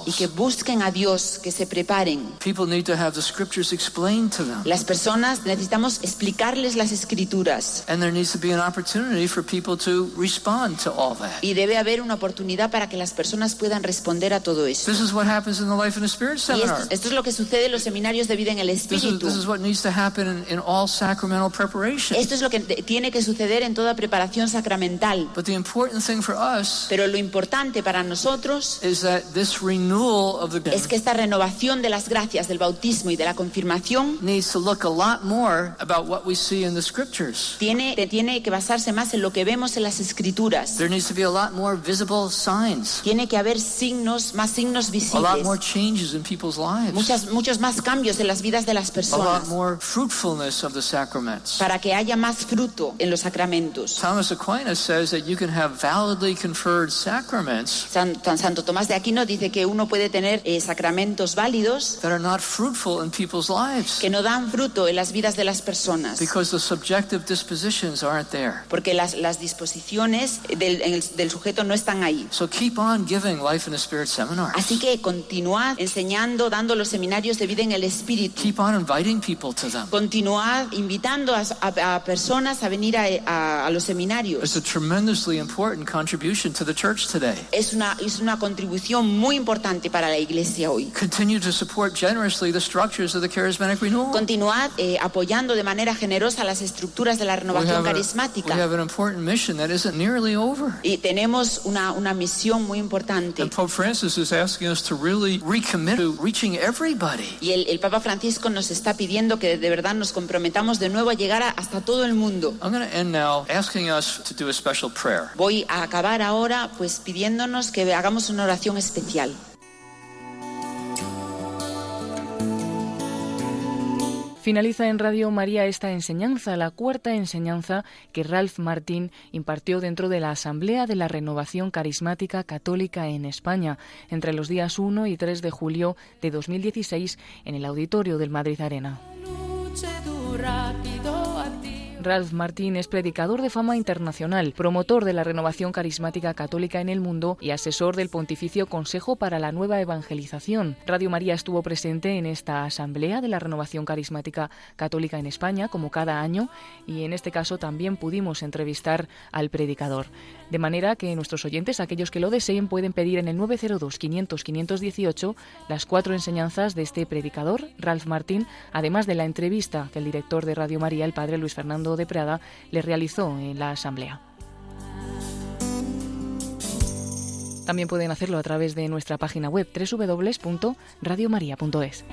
y que busquen a Dios, que se preparen. People need to have the scriptures explained to them. Las personas necesitamos explicarles las escrituras And there needs to be an opportunity for people to respond to all that. y debe haber una oportunidad para que las personas puedan responder a todo esto. This is what happens in the Life and the Spirit Y esto, esto es lo que sucede en los seminarios de vida en el This is, Espíritu. this is what needs to happen in, in all sacramental preparation. Esto es lo que tiene que suceder en toda preparación sacramental. But the important thing for us Pero lo importante para nosotros is that this renewal of the es que esta renovación de las gracias del bautismo y de la confirmación needs to look a lot more about what we see in the scriptures. tiene, tiene que basarse más en lo que vemos en las escrituras. There needs to be a lot more visible signs, Tiene que haber signos, más signos a lot more visibles, changes in people's lives, muchas, muchos más cambios en las vidas de las a lot personas more fruitfulness of the sacraments. para que haya más fruto en los sacramentos. Thomas Aquinas says that you can have validly conferred sacraments San, San- Santo Tomás de Aquino dice que uno puede tener eh, sacramentos válidos that are not fruitful in people's lives que no dan fruto en las vidas de las personas. because the subjective dispositions aren't there. porque las, las disposiciones del, el- del sujeto no están ahí. So keep on giving Life in the Spirit seminars. Así que continuad enseñando, dando los seminarios de vida en el Espíritu. Keep on inviting people to them. Continuad invitando a, a- a personas a venir a, a- a los It's a tremendously important contribution to the church today. Es una, es una contribución muy importante para la iglesia hoy. Continue to support generously the structures of the charismatic renewal. Continuad eh, apoyando de manera generosa las estructuras de la We renovación a- we carismática. have an important mission that isn't nearly over. Y tenemos una, una misión muy importante. And Pope Francis is asking us to really recommit to reaching everybody. Y el, el Papa Francisco nos está pidiendo que de verdad nos comprometamos de nuevo a llegar a- hasta todo el mundo. I'm going to end now asking us to do a special prayer. Voy a acabar ahora pues pidiéndonos que hagamos una oración especial. Finaliza en Radio María esta enseñanza, la cuarta enseñanza que Ralph Martín impartió dentro de la Asamblea de la Renovación Carismática Católica en España entre los días 1 y 3 de julio de 2016 en el auditorio del Madrid Arena. Ralph Martín es predicador de fama internacional, promotor de la renovación carismática católica en el mundo y asesor del Pontificio Consejo para la Nueva Evangelización. Radio María estuvo presente en esta asamblea de la renovación carismática católica en España, como cada año, y en este caso también pudimos entrevistar al predicador. De manera que nuestros oyentes, aquellos que lo deseen, pueden pedir en el 902-500-518 las cuatro enseñanzas de este predicador, Ralph Martín, además de la entrevista que el director de Radio María, el padre Luis Fernando de Prada, le realizó en la asamblea. También pueden hacerlo a través de nuestra página web www.radiomaria.es.